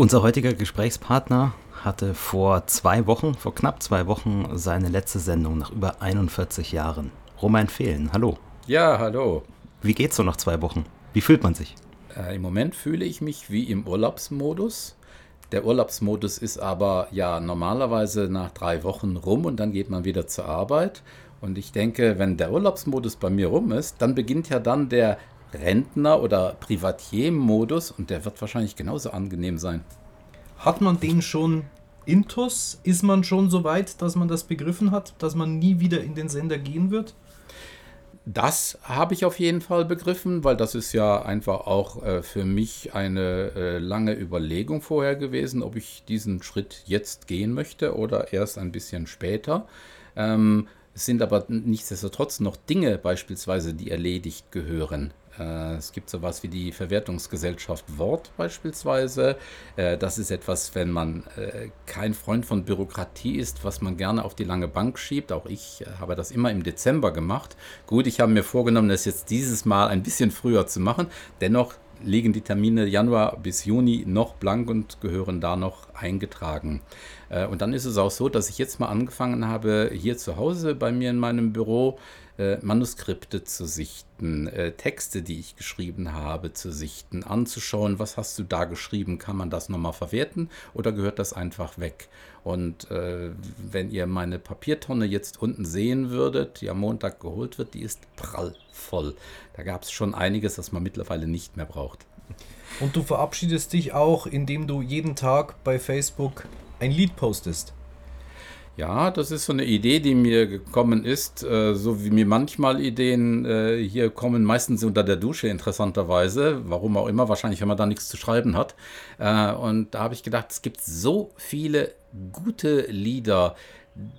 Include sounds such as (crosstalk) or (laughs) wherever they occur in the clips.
Unser heutiger Gesprächspartner hatte vor zwei Wochen, vor knapp zwei Wochen, seine letzte Sendung nach über 41 Jahren. Roman Fehlen, hallo. Ja, hallo. Wie geht's so nach zwei Wochen? Wie fühlt man sich? Äh, Im Moment fühle ich mich wie im Urlaubsmodus. Der Urlaubsmodus ist aber ja normalerweise nach drei Wochen rum und dann geht man wieder zur Arbeit. Und ich denke, wenn der Urlaubsmodus bei mir rum ist, dann beginnt ja dann der Rentner- oder Privatier-Modus und der wird wahrscheinlich genauso angenehm sein. Hat man den schon intus? Ist man schon so weit, dass man das begriffen hat, dass man nie wieder in den Sender gehen wird? Das habe ich auf jeden Fall begriffen, weil das ist ja einfach auch äh, für mich eine äh, lange Überlegung vorher gewesen, ob ich diesen Schritt jetzt gehen möchte oder erst ein bisschen später. Ähm, es sind aber nichtsdestotrotz noch Dinge beispielsweise, die erledigt gehören. Äh, es gibt sowas wie die Verwertungsgesellschaft Wort beispielsweise. Äh, das ist etwas, wenn man äh, kein Freund von Bürokratie ist, was man gerne auf die lange Bank schiebt. Auch ich habe das immer im Dezember gemacht. Gut, ich habe mir vorgenommen, das jetzt dieses Mal ein bisschen früher zu machen. Dennoch liegen die Termine Januar bis Juni noch blank und gehören da noch eingetragen. Und dann ist es auch so, dass ich jetzt mal angefangen habe, hier zu Hause bei mir in meinem Büro äh, Manuskripte zu sichten, äh, Texte, die ich geschrieben habe, zu sichten, anzuschauen, was hast du da geschrieben, kann man das nochmal verwerten oder gehört das einfach weg? Und äh, wenn ihr meine Papiertonne jetzt unten sehen würdet, die am Montag geholt wird, die ist prallvoll. Da gab es schon einiges, das man mittlerweile nicht mehr braucht. Und du verabschiedest dich auch, indem du jeden Tag bei Facebook ein Lied postest. Ja, das ist so eine Idee, die mir gekommen ist, äh, so wie mir manchmal Ideen äh, hier kommen, meistens unter der Dusche interessanterweise, warum auch immer, wahrscheinlich, wenn man da nichts zu schreiben hat. Äh, und da habe ich gedacht, es gibt so viele gute Lieder,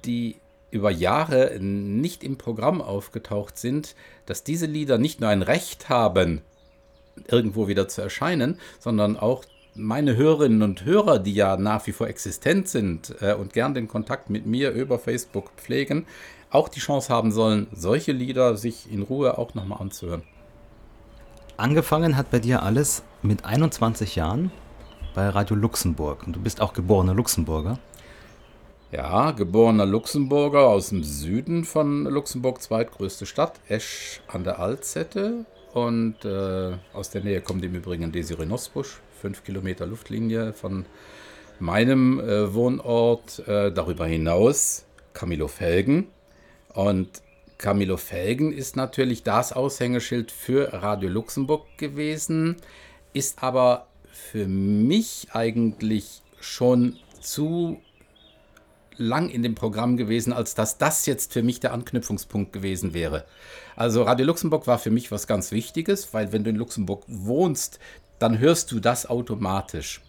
die über Jahre nicht im Programm aufgetaucht sind, dass diese Lieder nicht nur ein Recht haben, irgendwo wieder zu erscheinen, sondern auch meine Hörerinnen und Hörer, die ja nach wie vor existent sind äh, und gern den Kontakt mit mir über Facebook pflegen, auch die Chance haben sollen, solche Lieder sich in Ruhe auch nochmal anzuhören. Angefangen hat bei dir alles mit 21 Jahren bei Radio Luxemburg und du bist auch geborener Luxemburger. Ja, geborener Luxemburger aus dem Süden von Luxemburg, zweitgrößte Stadt, Esch an der Alzette. Und äh, aus der Nähe kommt im Übrigen Desiree Nosbusch, fünf Kilometer Luftlinie von meinem äh, Wohnort. Äh, darüber hinaus Camilo Felgen. Und Camilo Felgen ist natürlich das Aushängeschild für Radio Luxemburg gewesen, ist aber für mich eigentlich schon zu lang in dem Programm gewesen, als dass das jetzt für mich der Anknüpfungspunkt gewesen wäre. Also Radio Luxemburg war für mich was ganz Wichtiges, weil wenn du in Luxemburg wohnst, dann hörst du das automatisch.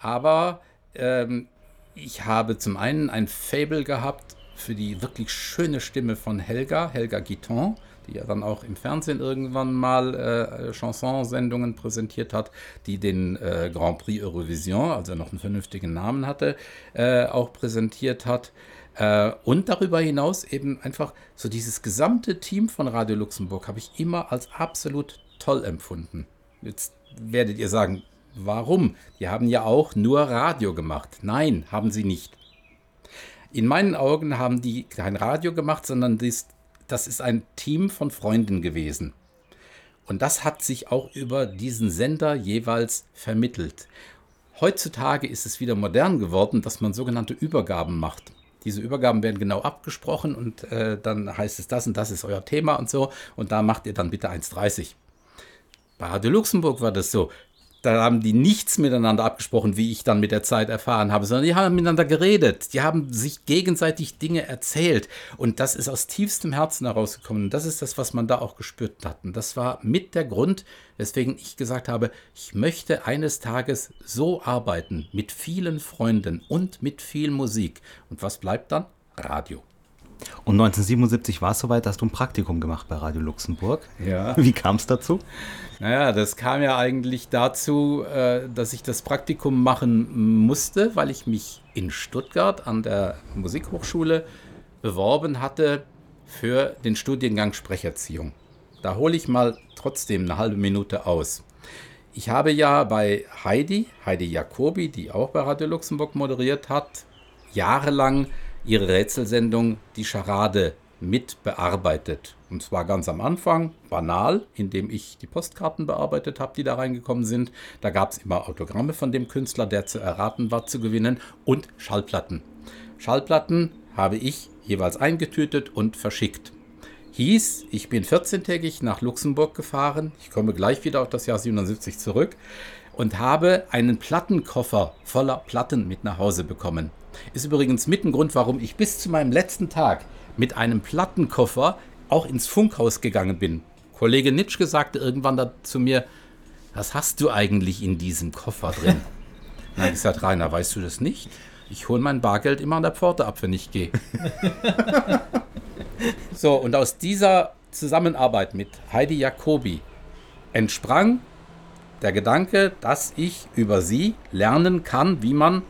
Aber ähm, ich habe zum einen ein Fable gehabt für die wirklich schöne Stimme von Helga, Helga Guiton, die ja dann auch im Fernsehen irgendwann mal äh, Chansonsendungen präsentiert hat, die den äh, Grand Prix Eurovision, also noch einen vernünftigen Namen hatte, äh, auch präsentiert hat. Äh, und darüber hinaus eben einfach so dieses gesamte Team von Radio Luxemburg habe ich immer als absolut toll empfunden. Jetzt werdet ihr sagen, warum? Die haben ja auch nur Radio gemacht. Nein, haben sie nicht. In meinen Augen haben die kein Radio gemacht, sondern das, ist ein Team von Freunden gewesen. Und das hat sich auch über diesen Sender jeweils vermittelt. Heutzutage ist es wieder modern geworden, dass man sogenannte Übergaben macht. Diese Übergaben werden genau abgesprochen und äh, dann heißt es, das und das ist euer Thema und so. Und da macht ihr dann bitte 1,30. Bei Radio Luxemburg war das so. Da haben die nichts miteinander abgesprochen, wie ich dann mit der Zeit erfahren habe, sondern die haben miteinander geredet. Die haben sich gegenseitig Dinge erzählt. Und das ist aus tiefstem Herzen herausgekommen. Und das ist das, was man da auch gespürt hat. Und das war mit der Grund, weswegen ich gesagt habe, ich möchte eines Tages so arbeiten, mit vielen Freunden und mit viel Musik. Und was bleibt dann? Radio. Und 1977 war es soweit, dass du ein Praktikum gemacht bei Radio Luxemburg. Ja. (laughs) Wie kam es dazu? Naja, das kam ja eigentlich dazu, äh, dass ich das Praktikum machen musste, weil ich mich in Stuttgart an der Musikhochschule beworben hatte für den Studiengang Sprecherziehung. Da hole ich mal trotzdem eine halbe Minute aus. ich habe ja bei Heidi, Heidi Jacobi, die auch bei Radio Luxemburg moderiert hat, jahrelang ihre Rätselsendung Die Charade mit bearbeitet. Und zwar ganz am Anfang, banal, indem ich die Postkarten bearbeitet habe, die da reingekommen sind. Da gab es immer Autogramme von dem Künstler, der zu erraten war, zu gewinnen und Schallplatten. Schallplatten habe ich jeweils eingetütet und verschickt. Hieß, ich bin 14-tägig nach Luxemburg gefahren, ich komme gleich wieder auf das Jahr 77 zurück und habe einen Plattenkoffer voller Platten mit nach Hause bekommen. Ist übrigens mit ein Grund, warum ich bis zu meinem letzten Tag mit einem Plattenkoffer auch ins Funkhaus gegangen bin. Kollege Nitschke sagte irgendwann da zu mir, was hast du eigentlich in diesem Koffer drin? (laughs) Habe ich gesagt, Rainer, weißt du das nicht? Ich hole mein Bargeld immer an der Pforte ab, wenn ich gehe. (laughs) so, und aus dieser Zusammenarbeit mit Heidi Jacobi entsprang der Gedanke, dass ich über sie lernen kann, wie man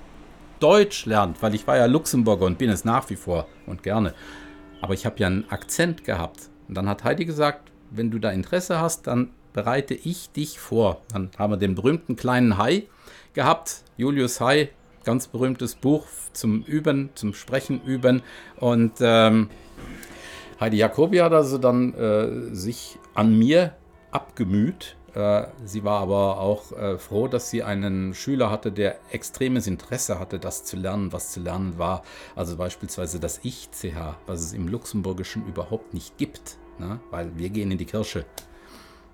Deutsch lernt, weil ich war ja Luxemburger und bin es nach wie vor und gerne. Aber ich habe ja einen Akzent gehabt. Und dann hat Heidi gesagt, wenn du da Interesse hast, dann bereite ich dich vor. Dann haben wir den berühmten kleinen Hai gehabt, Julius Hai, ganz berühmtes Buch zum Üben, zum Sprechen üben. Und ähm, Heidi Jacobi hat also dann äh, sich an mir abgemüht sie war aber auch äh, froh, dass sie einen Schüler hatte, der extremes Interesse hatte, das zu lernen, was zu lernen war. Also beispielsweise das Ich-CH, was es im Luxemburgischen überhaupt nicht gibt, ne? weil wir gehen in die Kirche.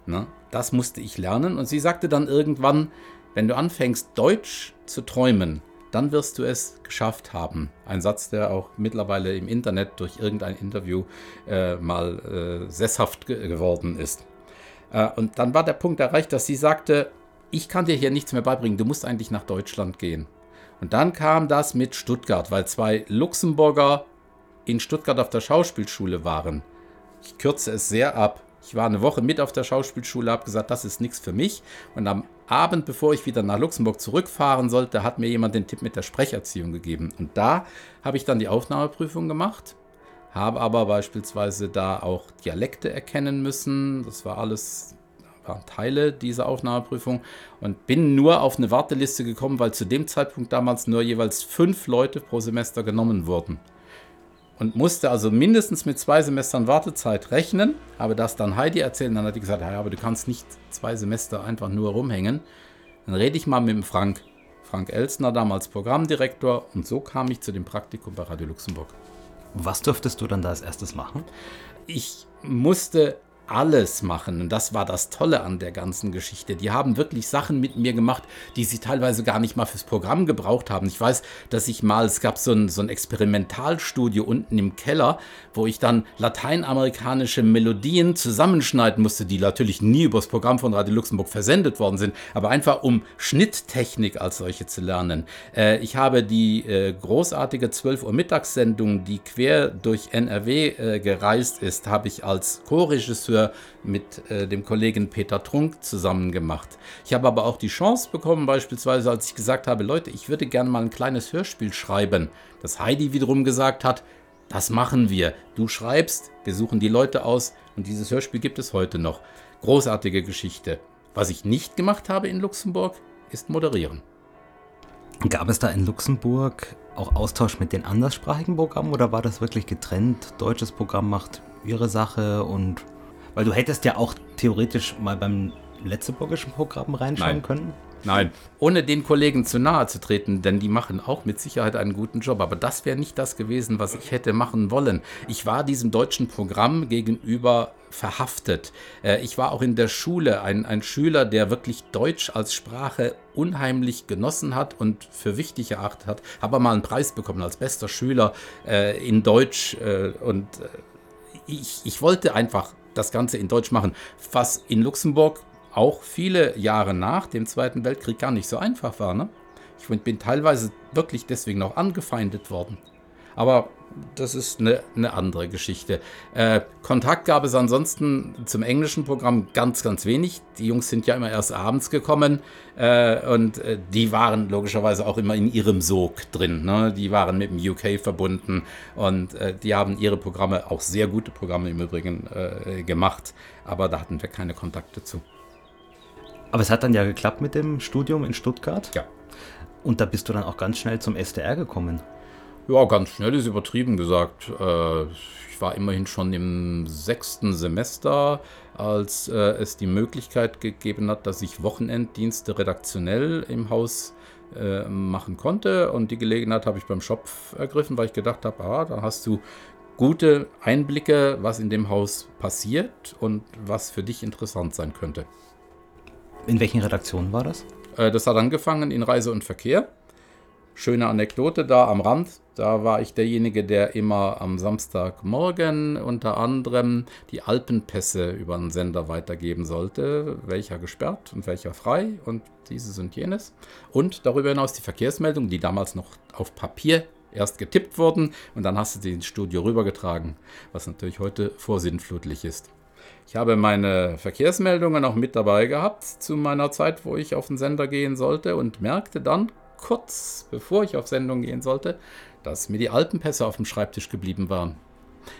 Ne? Das musste ich lernen und sie sagte dann irgendwann, wenn du anfängst, Deutsch zu träumen, dann wirst du es geschafft haben. Ein Satz, der auch mittlerweile im Internet durch irgendein Interview äh, mal äh, sesshaft ge geworden ist. Äh, und dann war der Punkt erreicht, dass sie sagte, ich kann dir hier nichts mehr beibringen, du musst eigentlich nach Deutschland gehen. Und dann kam das mit Stuttgart, weil zwei Luxemburger in Stuttgart auf der Schauspielschule waren. Ich kürze es sehr ab. Ich war eine Woche mit auf der Schauspielschule, habe gesagt, das ist nichts für mich. Und am Abend, bevor ich wieder nach Luxemburg zurückfahren sollte, hat mir jemand den Tipp mit der Sprecherziehung gegeben. Und da habe ich dann die Aufnahmeprüfung gemacht habe aber beispielsweise da auch Dialekte erkennen müssen. Das war alles waren Teile dieser Aufnahmeprüfung und bin nur auf eine Warteliste gekommen, weil zu dem Zeitpunkt damals nur jeweils fünf Leute pro Semester genommen wurden. Und musste also mindestens mit zwei Semestern Wartezeit rechnen. Habe das dann Heidi erzählt und dann hat die gesagt, ja, aber du kannst nicht zwei Semester einfach nur rumhängen. Dann rede ich mal mit dem Frank. Frank Elsner, damals Programmdirektor. Und so kam ich zu dem Praktikum bei Radio Luxemburg. Was durftest du dann da als erstes machen? Ich musste alles machen. Und das war das Tolle an der ganzen Geschichte. Die haben wirklich Sachen mit mir gemacht, die sie teilweise gar nicht mal fürs Programm gebraucht haben. Ich weiß, dass ich mal, es gab so ein, so ein Experimentalstudio unten im Keller, wo ich dann lateinamerikanische Melodien zusammenschneiden musste, die natürlich nie übers Programm von Radio Luxemburg versendet worden sind, aber einfach um Schnitttechnik als solche zu lernen. Äh, ich habe die äh, großartige 12 Uhr Mittagssendung, die quer durch NRW äh, gereist ist, habe ich als Co-Regisseur früher mit äh, dem Kollegen Peter Trunk zusammen gemacht. Ich habe aber auch die Chance bekommen, beispielsweise als ich gesagt habe, Leute, ich würde gerne mal ein kleines Hörspiel schreiben, dass Heidi wiederum gesagt hat, das machen wir. Du schreibst, wir suchen die Leute aus und dieses Hörspiel gibt es heute noch. Großartige Geschichte. Was ich nicht gemacht habe in Luxemburg, ist moderieren. Gab es da in Luxemburg auch Austausch mit den anderssprachigen Programmen oder war das wirklich getrennt? Deutsches Programm macht ihre Sache und weil du hättest ja auch theoretisch mal beim letzteburgischen Programm reinschauen Nein. können. Nein, ohne den Kollegen zu nahe zu treten, denn die machen auch mit Sicherheit einen guten Job. Aber das wäre nicht das gewesen, was ich hätte machen wollen. Ich war diesem deutschen Programm gegenüber verhaftet. Äh, ich war auch in der Schule ein, ein Schüler, der wirklich Deutsch als Sprache unheimlich genossen hat und für wichtig erachtet hat. Habe mal einen Preis bekommen als bester Schüler äh, in Deutsch. Äh, und ich, ich wollte einfach das Ganze in Deutsch machen, was in Luxemburg auch viele Jahre nach dem Zweiten Weltkrieg gar nicht so einfach war. Ne? Ich bin teilweise wirklich deswegen auch angefeindet worden. Aber das ist eine, eine andere Geschichte. Äh, Kontakt gab es ansonsten zum englischen Programm ganz, ganz wenig. Die Jungs sind ja immer erst abends gekommen äh, und äh, die waren logischerweise auch immer in ihrem Sog drin. Ne? Die waren mit dem UK verbunden und äh, die haben ihre Programme, auch sehr gute Programme im Übrigen, äh, gemacht. Aber da hatten wir keine Kontakte zu. Aber es hat dann ja geklappt mit dem Studium in Stuttgart. Ja. Und da bist du dann auch ganz schnell zum SDR gekommen. Ja, ganz schnell ist übertrieben gesagt. Äh, ich war immerhin schon im sechsten Semester, als äh, es die Möglichkeit gegeben hat, dass ich Wochenenddienste redaktionell im Haus äh, machen konnte. Und die Gelegenheit habe ich beim Schopf ergriffen, weil ich gedacht habe, ah, da hast du gute Einblicke, was in dem Haus passiert und was für dich interessant sein könnte. In welchen Redaktionen war das? Das hat angefangen in Reise und Verkehr. Schöne Anekdote da am Rand. Da war ich derjenige, der immer am Samstagmorgen unter anderem die Alpenpässe über einen Sender weitergeben sollte, welcher gesperrt und welcher frei und dieses und jenes. Und darüber hinaus die Verkehrsmeldungen, die damals noch auf Papier erst getippt wurden und dann hast du die ins Studio rübergetragen, was natürlich heute vorsinnflutlich ist. Ich habe meine Verkehrsmeldungen auch mit dabei gehabt zu meiner Zeit, wo ich auf den Sender gehen sollte und merkte dann kurz bevor ich auf Sendung gehen sollte, dass mir die Alpenpässe auf dem Schreibtisch geblieben waren.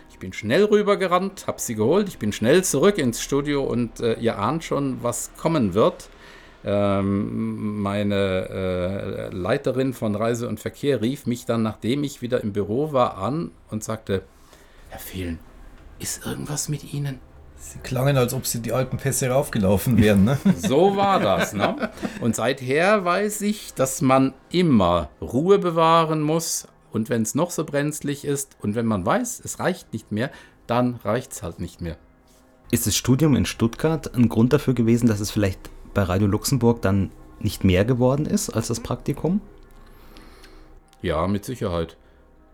Ich bin schnell rübergerannt, habe sie geholt, ich bin schnell zurück ins Studio und äh, ihr ahnt schon, was kommen wird. Ähm, meine äh, Leiterin von Reise und Verkehr rief mich dann, nachdem ich wieder im Büro war, an und sagte, Herr Fehlen, ist irgendwas mit Ihnen? Sie klangen, als ob sie die Alpenpässe raufgelaufen wären. Ne? (laughs) so war das. Ne? Und seither weiß ich, dass man immer Ruhe bewahren muss. Und wenn es noch so brenzlig ist und wenn man weiß, es reicht nicht mehr, dann reicht es halt nicht mehr. Ist das Studium in Stuttgart ein Grund dafür gewesen, dass es vielleicht bei Radio Luxemburg dann nicht mehr geworden ist als das Praktikum? Ja, mit Sicherheit.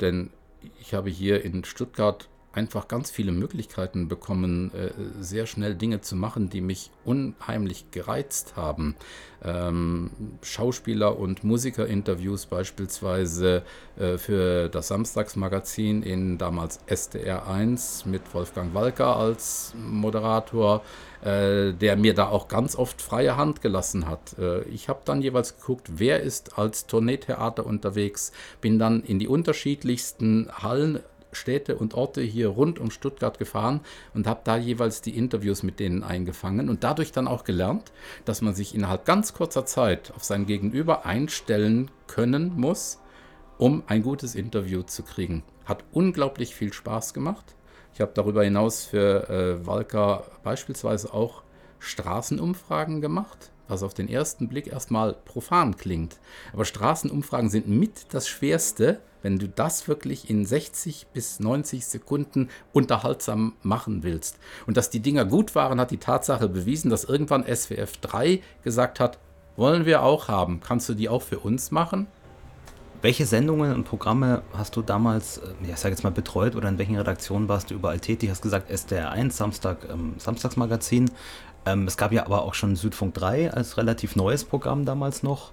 Denn ich habe hier in Stuttgart einfach ganz viele Möglichkeiten bekommen, äh, sehr schnell Dinge zu machen, die mich unheimlich gereizt haben. Ähm, Schauspieler- und Musikerinterviews beispielsweise äh, für das Samstagsmagazin in damals SDR 1 mit Wolfgang Walker als Moderator, äh, der mir da auch ganz oft freie Hand gelassen hat. ich habe dann jeweils geguckt, wer ist als Tourneetheater unterwegs, bin dann in die unterschiedlichsten Hallen Städte und Orte hier rund um Stuttgart gefahren und habe da jeweils die Interviews mit denen eingefangen und dadurch dann auch gelernt, dass man sich innerhalb ganz kurzer Zeit auf sein Gegenüber einstellen können muss, um ein gutes Interview zu kriegen. Hat unglaublich viel Spaß gemacht. Ich habe darüber hinaus für äh, Walker beispielsweise auch Straßenumfragen gemacht was auf den ersten Blick erstmal profan klingt. Aber Straßenumfragen sind mit das Schwerste, wenn du das wirklich in 60 bis 90 Sekunden unterhaltsam machen willst. Und dass die Dinger gut waren, hat die Tatsache bewiesen, dass irgendwann SWF 3 gesagt hat, wollen wir auch haben. Kannst du die auch für uns machen? Welche Sendungen und Programme hast du damals, äh, ja, ich sage jetzt mal, betreut oder in welchen Redaktionen warst du überall tätig? Hast gesagt SDR 1, Samstag, ähm, Samstagsmagazin. Ähm, es gab ja aber auch schon Südfunk 3 als relativ neues Programm damals noch.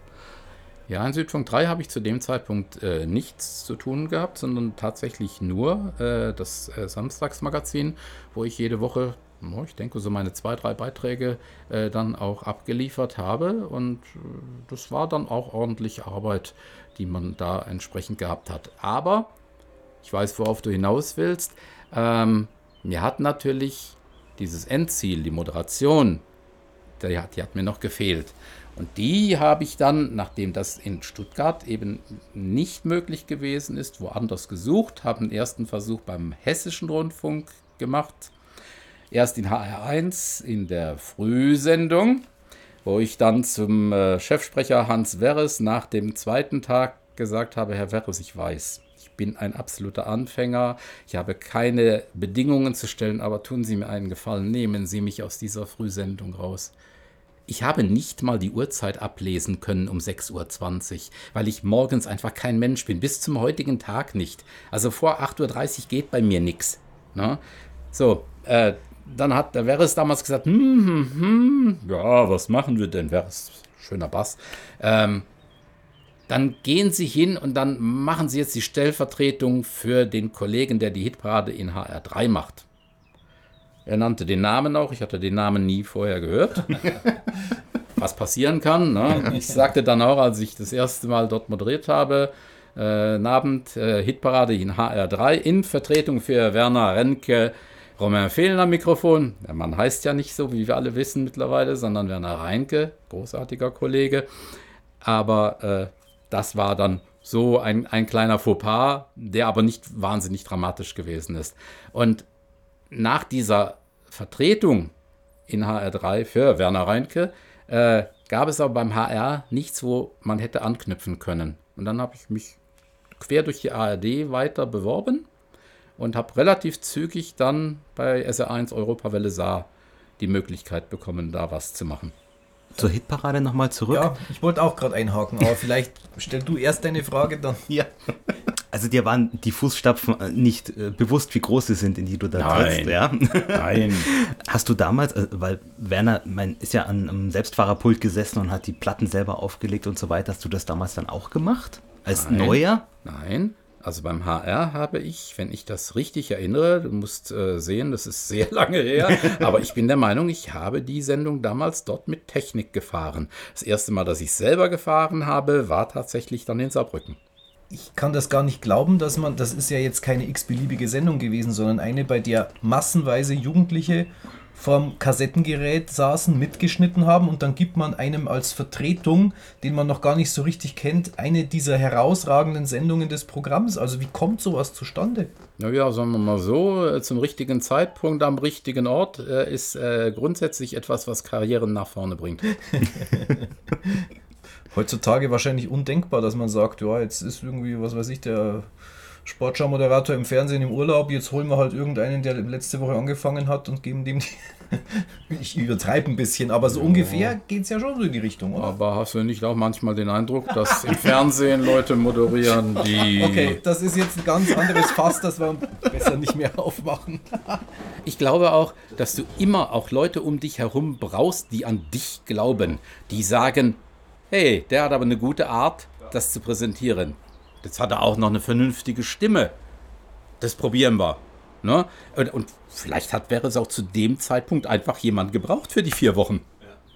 Ja, in Südfunk 3 habe ich zu dem Zeitpunkt äh, nichts zu tun gehabt, sondern tatsächlich nur äh, das äh, Samstagsmagazin, wo ich jede Woche, oh, ich denke, so meine zwei, drei Beiträge äh, dann auch abgeliefert habe. Und äh, das war dann auch ordentlich Arbeit, die man da entsprechend gehabt hat. Aber ich weiß, worauf du hinaus willst. Ähm, mir hat natürlich dieses Endziel, die Moderation, die hat, die hat mir noch gefehlt. Und die habe ich dann, nachdem das in Stuttgart eben nicht möglich gewesen ist, woanders gesucht, habe einen ersten Versuch beim Hessischen Rundfunk gemacht. Erst in HR1 in der Frühsendung, wo ich dann zum äh, Chefsprecher Hans Werres nach dem zweiten Tag gesagt habe, Herr Werres, ich weiß, bin ein absoluter Anfänger. Ich habe keine Bedingungen zu stellen, aber tun Sie mir einen Gefallen, nehmen Sie mich aus dieser Frühsendung raus. Ich habe nicht mal die Uhrzeit ablesen können um 6.20 Uhr, weil ich morgens einfach kein Mensch bin, bis zum heutigen Tag nicht. Also vor 8.30 Uhr geht bei mir nichts. Ne? So, äh, dann hat der Veres damals gesagt, hm, hm, hm, ja, was machen wir denn, Veres? Schöner Bass. Ähm, dann gehen Sie hin und dann machen Sie jetzt die Stellvertretung für den Kollegen, der die Hitparade in HR3 macht. Er nannte den Namen auch, ich hatte den Namen nie vorher gehört. (laughs) Was passieren kann. Ne? Ich sagte dann auch, als ich das erste Mal dort moderiert habe, äh, Abend, äh, Hitparade in HR3 in Vertretung für Werner Renke, Romain Fehlen am Mikrofon. Der Mann heißt ja nicht so, wie wir alle wissen mittlerweile, sondern Werner Reinke, großartiger Kollege. Aber äh, das war dann so ein, ein kleiner Fauxpas, der aber nicht wahnsinnig dramatisch gewesen ist. Und nach dieser Vertretung in HR3 für Werner Reinke äh, gab es aber beim HR nichts, wo man hätte anknüpfen können. Und dann habe ich mich quer durch die ARD weiter beworben und habe relativ zügig dann bei SR1 Europawelle Saar die Möglichkeit bekommen, da was zu machen. Zur Hitparade nochmal zurück. Ja, ich wollte auch gerade einhaken, aber (laughs) vielleicht stell du erst deine Frage dann. Ja. Also dir waren die Fußstapfen äh, nicht äh, bewusst, wie groß sie sind, in die du da Nein. trittst, ja? Nein. (laughs) Hast du damals, äh, weil Werner mein, ist ja an einem Selbstfahrerpult gesessen und hat die Platten selber aufgelegt und so weiter, hast du das damals dann auch gemacht? Als Nein. Neuer? Nein. Also beim HR habe ich, wenn ich das richtig erinnere, du musst äh, sehen, das ist sehr (laughs) lange her, aber ich bin der Meinung, ich habe die Sendung damals dort mit Technik gefahren. Das erste Mal, dass ich selber gefahren habe, war tatsächlich dann in Saarbrücken. Ich kann das gar nicht glauben, dass man, das ist ja jetzt keine x-beliebige Sendung gewesen, sondern eine, bei der massenweise Jugendliche vorm Kassettengerät saßen, mitgeschnitten haben und dann gibt man einem als Vertretung, den man noch gar nicht so richtig kennt, eine dieser herausragenden Sendungen des Programms. Also wie kommt sowas zustande? Naja, sagen wir mal so, äh, zum richtigen Zeitpunkt am richtigen Ort äh, ist äh, grundsätzlich etwas, was Karrieren nach vorne bringt. (laughs) Heutzutage wahrscheinlich undenkbar, dass man sagt, ja, jetzt ist irgendwie, was weiß ich, der Sportschau-Moderator im Fernsehen im Urlaub, jetzt holen wir halt irgendeinen, der letzte Woche angefangen hat und geben dem die. (laughs) ich übertreibe ein bisschen, aber so ungefähr geht es ja schon so in die Richtung, oder? Aber hast du nicht auch manchmal den Eindruck, dass im Fernsehen Leute moderieren, die. Okay, das ist jetzt ein ganz anderes Fass, das wir besser nicht mehr aufmachen. (laughs) Ich glaube auch, dass du immer auch Leute um dich herum brauchst, die an dich glauben, die sagen, hey, der hat aber eine gute Art, das zu präsentieren. Jetzt hat er auch noch eine vernünftige Stimme. Das probieren wir. Ne? Und, und vielleicht hat, wäre es auch zu dem Zeitpunkt einfach jemand gebraucht für die vier Wochen.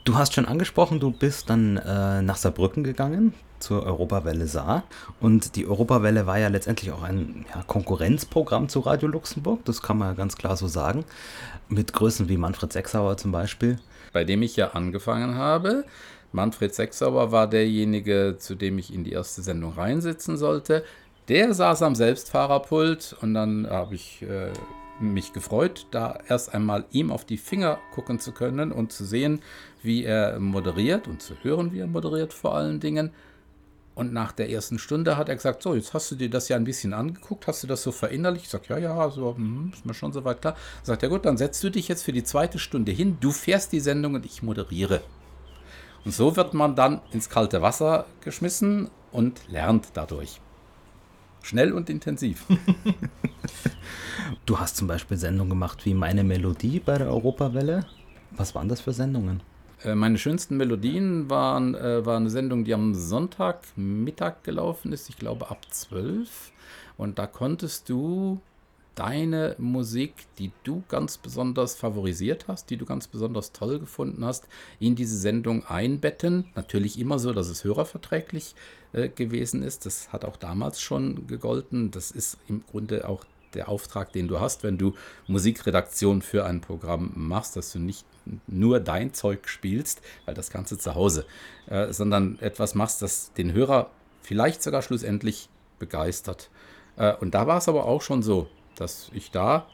Du hast schon angesprochen, du bist dann äh, nach Saarbrücken gegangen zur Europawelle Saar. Und die Europawelle war ja letztendlich auch ein ja, Konkurrenzprogramm zu Radio Luxemburg, das kann man ja ganz klar so sagen. Mit Größen wie Manfred Sechsauer zum Beispiel. Bei dem ich ja angefangen habe. Manfred Sechsauer war derjenige, zu dem ich in die erste Sendung reinsitzen sollte. Der saß am Selbstfahrerpult und dann habe ich äh, mich gefreut, da erst einmal ihm auf die Finger gucken zu können und zu sehen, wie er moderiert und zu hören, wie er moderiert vor allen Dingen. Und nach der ersten Stunde hat er gesagt, so, jetzt hast du dir das ja ein bisschen angeguckt, hast du das so verinnerlicht? Ich sage, ja, ja, so, hm, ist mir schon soweit klar. Sagt er, gut, dann setzt du dich jetzt für die zweite Stunde hin, du fährst die Sendung und ich moderiere. Und so wird man dann ins kalte Wasser geschmissen und lernt dadurch. Schnell und intensiv. (laughs) Du hast zum Beispiel Sendungen gemacht wie Meine Melodie bei der Europawelle. Was waren das für Sendungen? Äh, Meine schönsten Melodien waren, äh, war eine Sendung, die am Sonntagmittag gelaufen ist, ich glaube ab 12. Und da konntest du deine Musik, die du ganz besonders favorisiert hast, die du ganz besonders toll gefunden hast, in diese Sendung einbetten. Natürlich immer so, dass es hörerverträglich äh, gewesen ist. Das hat auch damals schon gegolten. Das ist im Grunde auch der Auftrag, den du hast, wenn du Musikredaktion für ein Programm machst, dass du nicht nur dein Zeug spielst, weil das du zu Hause, äh, sondern etwas machst, das den Hörer vielleicht sogar schlussendlich begeistert. Äh, und da war es aber auch schon so, dass ich da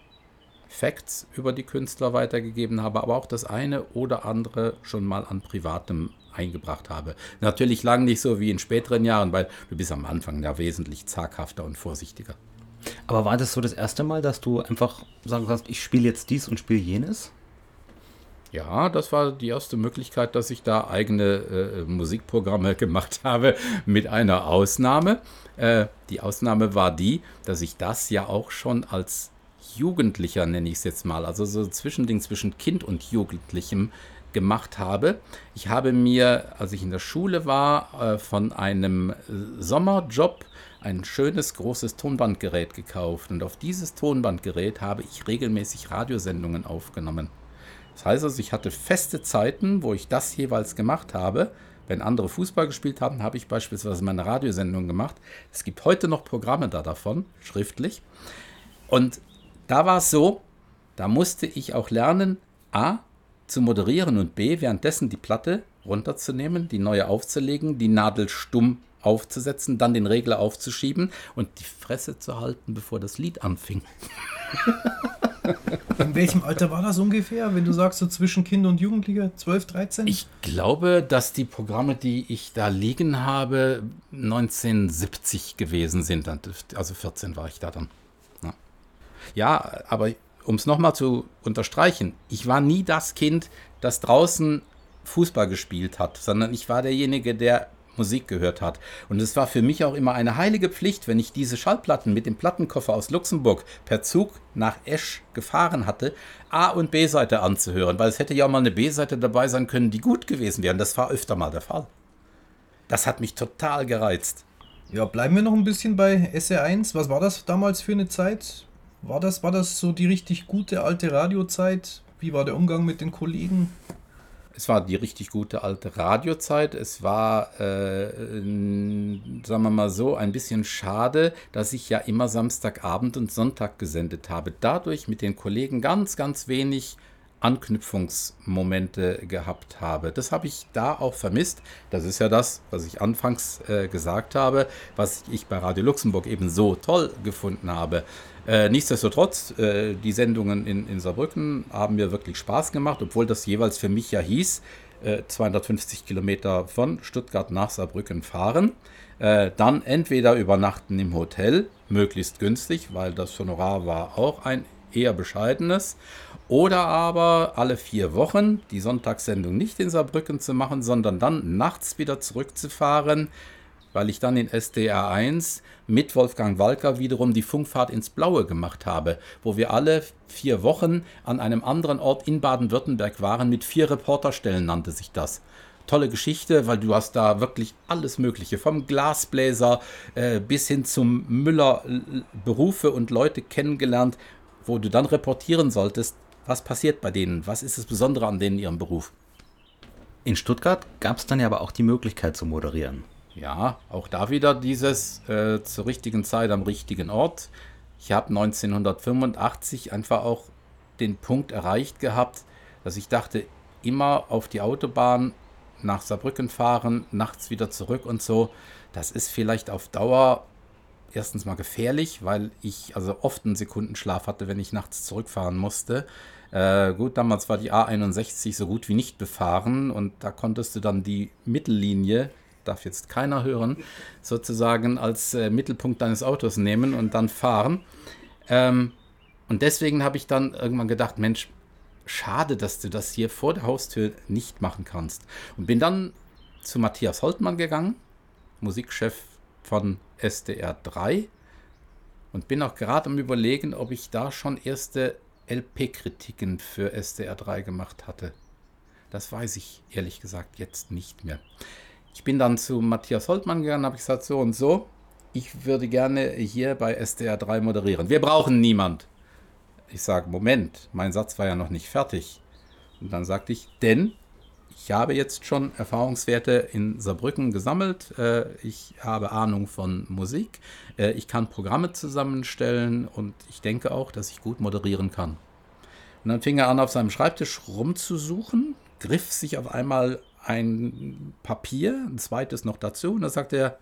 Facts über die Künstler weitergegeben habe, aber auch das eine oder andere schon mal an Privatem eingebracht habe. Natürlich lang nicht so wie in späteren Jahren, weil du bist am Anfang ja wesentlich zaghafter und vorsichtiger. Aber war das so das erste Mal, dass du einfach sagen kannst, ich spiele jetzt dies und spiele jenes? Ja, das war die erste Möglichkeit, dass ich da eigene äh, Musikprogramme (laughs) gemacht habe, mit einer Ausnahme. Äh, die Ausnahme war die, dass ich das ja auch schon als Jugendlicher, nenne ich es jetzt mal, also so Zwischending zwischen Kind und Jugendlichem gemacht habe. Ich habe mir, als ich in der Schule war, äh, von einem äh, Sommerjob ein schönes großes Tonbandgerät gekauft und auf dieses Tonbandgerät habe ich regelmäßig Radiosendungen aufgenommen. Das heißt also, ich hatte feste Zeiten, wo ich das jeweils gemacht habe. Wenn andere Fußball gespielt haben, habe ich beispielsweise meine Radiosendung gemacht. Es gibt heute noch Programme da davon, schriftlich. Und da war es so, da musste ich auch lernen, A, zu moderieren und B, währenddessen die Platte runterzunehmen, die neue aufzulegen, die Nadel stumm aufzusetzen, dann den Regler aufzuschieben und die Fresse zu halten, bevor das Lied anfing. In welchem Alter war das ungefähr, wenn du sagst, so zwischen Kind und Jugendlicher, 12, 13? Ich glaube, dass die Programme, die ich da liegen habe, 1970 gewesen sind. Also 14 war ich da dann. Ja, ja aber um es nochmal zu unterstreichen, ich war nie das Kind, das draußen Fußball gespielt hat, sondern ich war derjenige, der Musik gehört hat. Und es war für mich auch immer eine heilige Pflicht, wenn ich diese Schallplatten mit dem Plattenkoffer aus Luxemburg per Zug nach Esch gefahren hatte, A- und B-Seite anzuhören, weil es hätte ja auch mal eine B-Seite dabei sein können, die gut gewesen wäre. Und das war öfter mal der Fall. Das hat mich total gereizt. Ja, bleiben wir noch ein bisschen bei SR1. Was war das damals für eine Zeit? War das, war das so die richtig gute alte Radiozeit? Wie war der Umgang mit den Kollegen? Es war die richtig gute alte Radiozeit. Es war, äh, sagen wir mal so, ein bisschen schade, dass ich ja immer Samstagabend und Sonntag gesendet habe. Dadurch mit den Kollegen ganz, ganz wenig Anknüpfungsmomente gehabt habe. Das habe ich da auch vermisst. Das ist ja das, was ich anfangs äh, gesagt habe, was ich bei Radio Luxemburg eben so toll gefunden habe. Äh, nichtsdestotrotz, äh, die Sendungen in, in Saarbrücken haben mir wirklich Spaß gemacht, obwohl das jeweils für mich ja hieß, 250 äh, Kilometer von Stuttgart nach Saarbrücken fahren. Äh, dann entweder übernachten im Hotel, möglichst günstig, weil das Honorar war auch ein eher bescheidenes. Oder aber alle vier Wochen die Sonntagssendung nicht in Saarbrücken zu machen, sondern dann nachts wieder zurückzufahren weil ich dann in SDR 1 mit Wolfgang Walker wiederum die Funkfahrt ins Blaue gemacht habe, wo wir alle vier Wochen an einem anderen Ort in Baden-Württemberg waren, mit vier Reporterstellen nannte sich das. Tolle Geschichte, weil du hast da wirklich alles Mögliche, vom Glasbläser äh, bis hin zum Müller Berufe und Leute kennengelernt, wo du dann reportieren solltest, was passiert bei denen, was ist das Besondere an denen in ihrem Beruf. In Stuttgart gab es dann ja aber auch die Möglichkeit zu moderieren. Ja, auch da wieder dieses äh, zur richtigen Zeit am richtigen Ort. Ich habe 1985 einfach auch den Punkt erreicht gehabt, dass ich dachte, immer auf die Autobahn nach Saarbrücken fahren, nachts wieder zurück und so. Das ist vielleicht auf Dauer erstens mal gefährlich, weil ich also oft einen Sekundenschlaf hatte, wenn ich nachts zurückfahren musste. Äh, gut, damals war die A61 so gut wie nicht befahren und da konntest du dann die Mittellinie darf jetzt keiner hören, sozusagen als äh, Mittelpunkt deines Autos nehmen und dann fahren. Ähm, und deswegen habe ich dann irgendwann gedacht, Mensch, schade, dass du das hier vor der Haustür nicht machen kannst. Und bin dann zu Matthias Holtmann gegangen, Musikchef von SDR 3 und bin auch gerade am überlegen, ob ich da schon erste LP-Kritiken für SDR 3 gemacht hatte. Das weiß ich ehrlich gesagt jetzt nicht mehr. Ich bin dann zu Matthias Holtmann gegangen, habe gesagt, so und so, ich würde gerne hier bei SDR 3 moderieren. Wir brauchen niemand. Ich sage, Moment, mein Satz war ja noch nicht fertig. Und dann sagte ich, denn ich habe jetzt schon Erfahrungswerte in Saarbrücken gesammelt. Äh, ich habe Ahnung von Musik. Äh, ich kann Programme zusammenstellen und ich denke auch, dass ich gut moderieren kann. Und dann fing er an, auf seinem Schreibtisch rumzusuchen, griff sich auf einmal ein Papier, ein zweites noch dazu. Und da sagt er,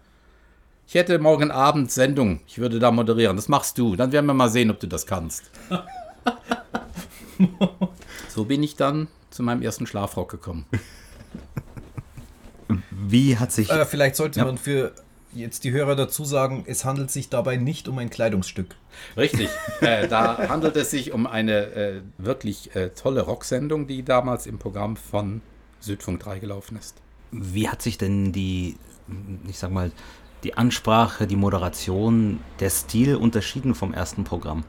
ich hätte morgen Abend Sendung, ich würde da moderieren. Das machst du. Dann werden wir mal sehen, ob du das kannst. (laughs) so bin ich dann zu meinem ersten Schlafrock gekommen. Wie hat sich. Äh, vielleicht sollte ja. man für jetzt die Hörer dazu sagen, es handelt sich dabei nicht um ein Kleidungsstück. Richtig. (laughs) äh, da handelt es sich um eine äh, wirklich äh, tolle Rocksendung, die damals im Programm von Südfunk 3 gelaufen ist. Wie hat sich denn die, ich sag mal, die Ansprache, die Moderation, der Stil unterschieden vom ersten Programm?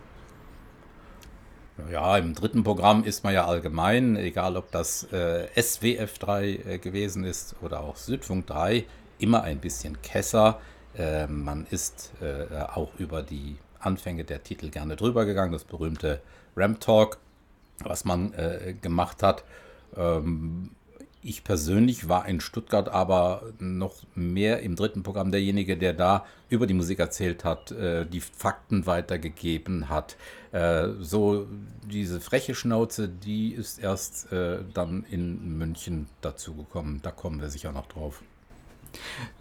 Ja, im dritten Programm ist man ja allgemein, egal ob das äh, SWF 3 äh, gewesen ist oder auch Südfunk 3, immer ein bisschen Kesser. Äh, man ist äh, auch über die Anfänge der Titel gerne drüber gegangen, das berühmte Ram Talk, was man äh, gemacht hat. Ähm, Ich persönlich war in Stuttgart aber noch mehr im dritten Programm derjenige, der da über die Musik erzählt hat, äh, die Fakten weitergegeben hat. Äh, so diese freche Schnauze, die ist erst äh, dann in München dazugekommen. Da kommen wir sicher noch drauf.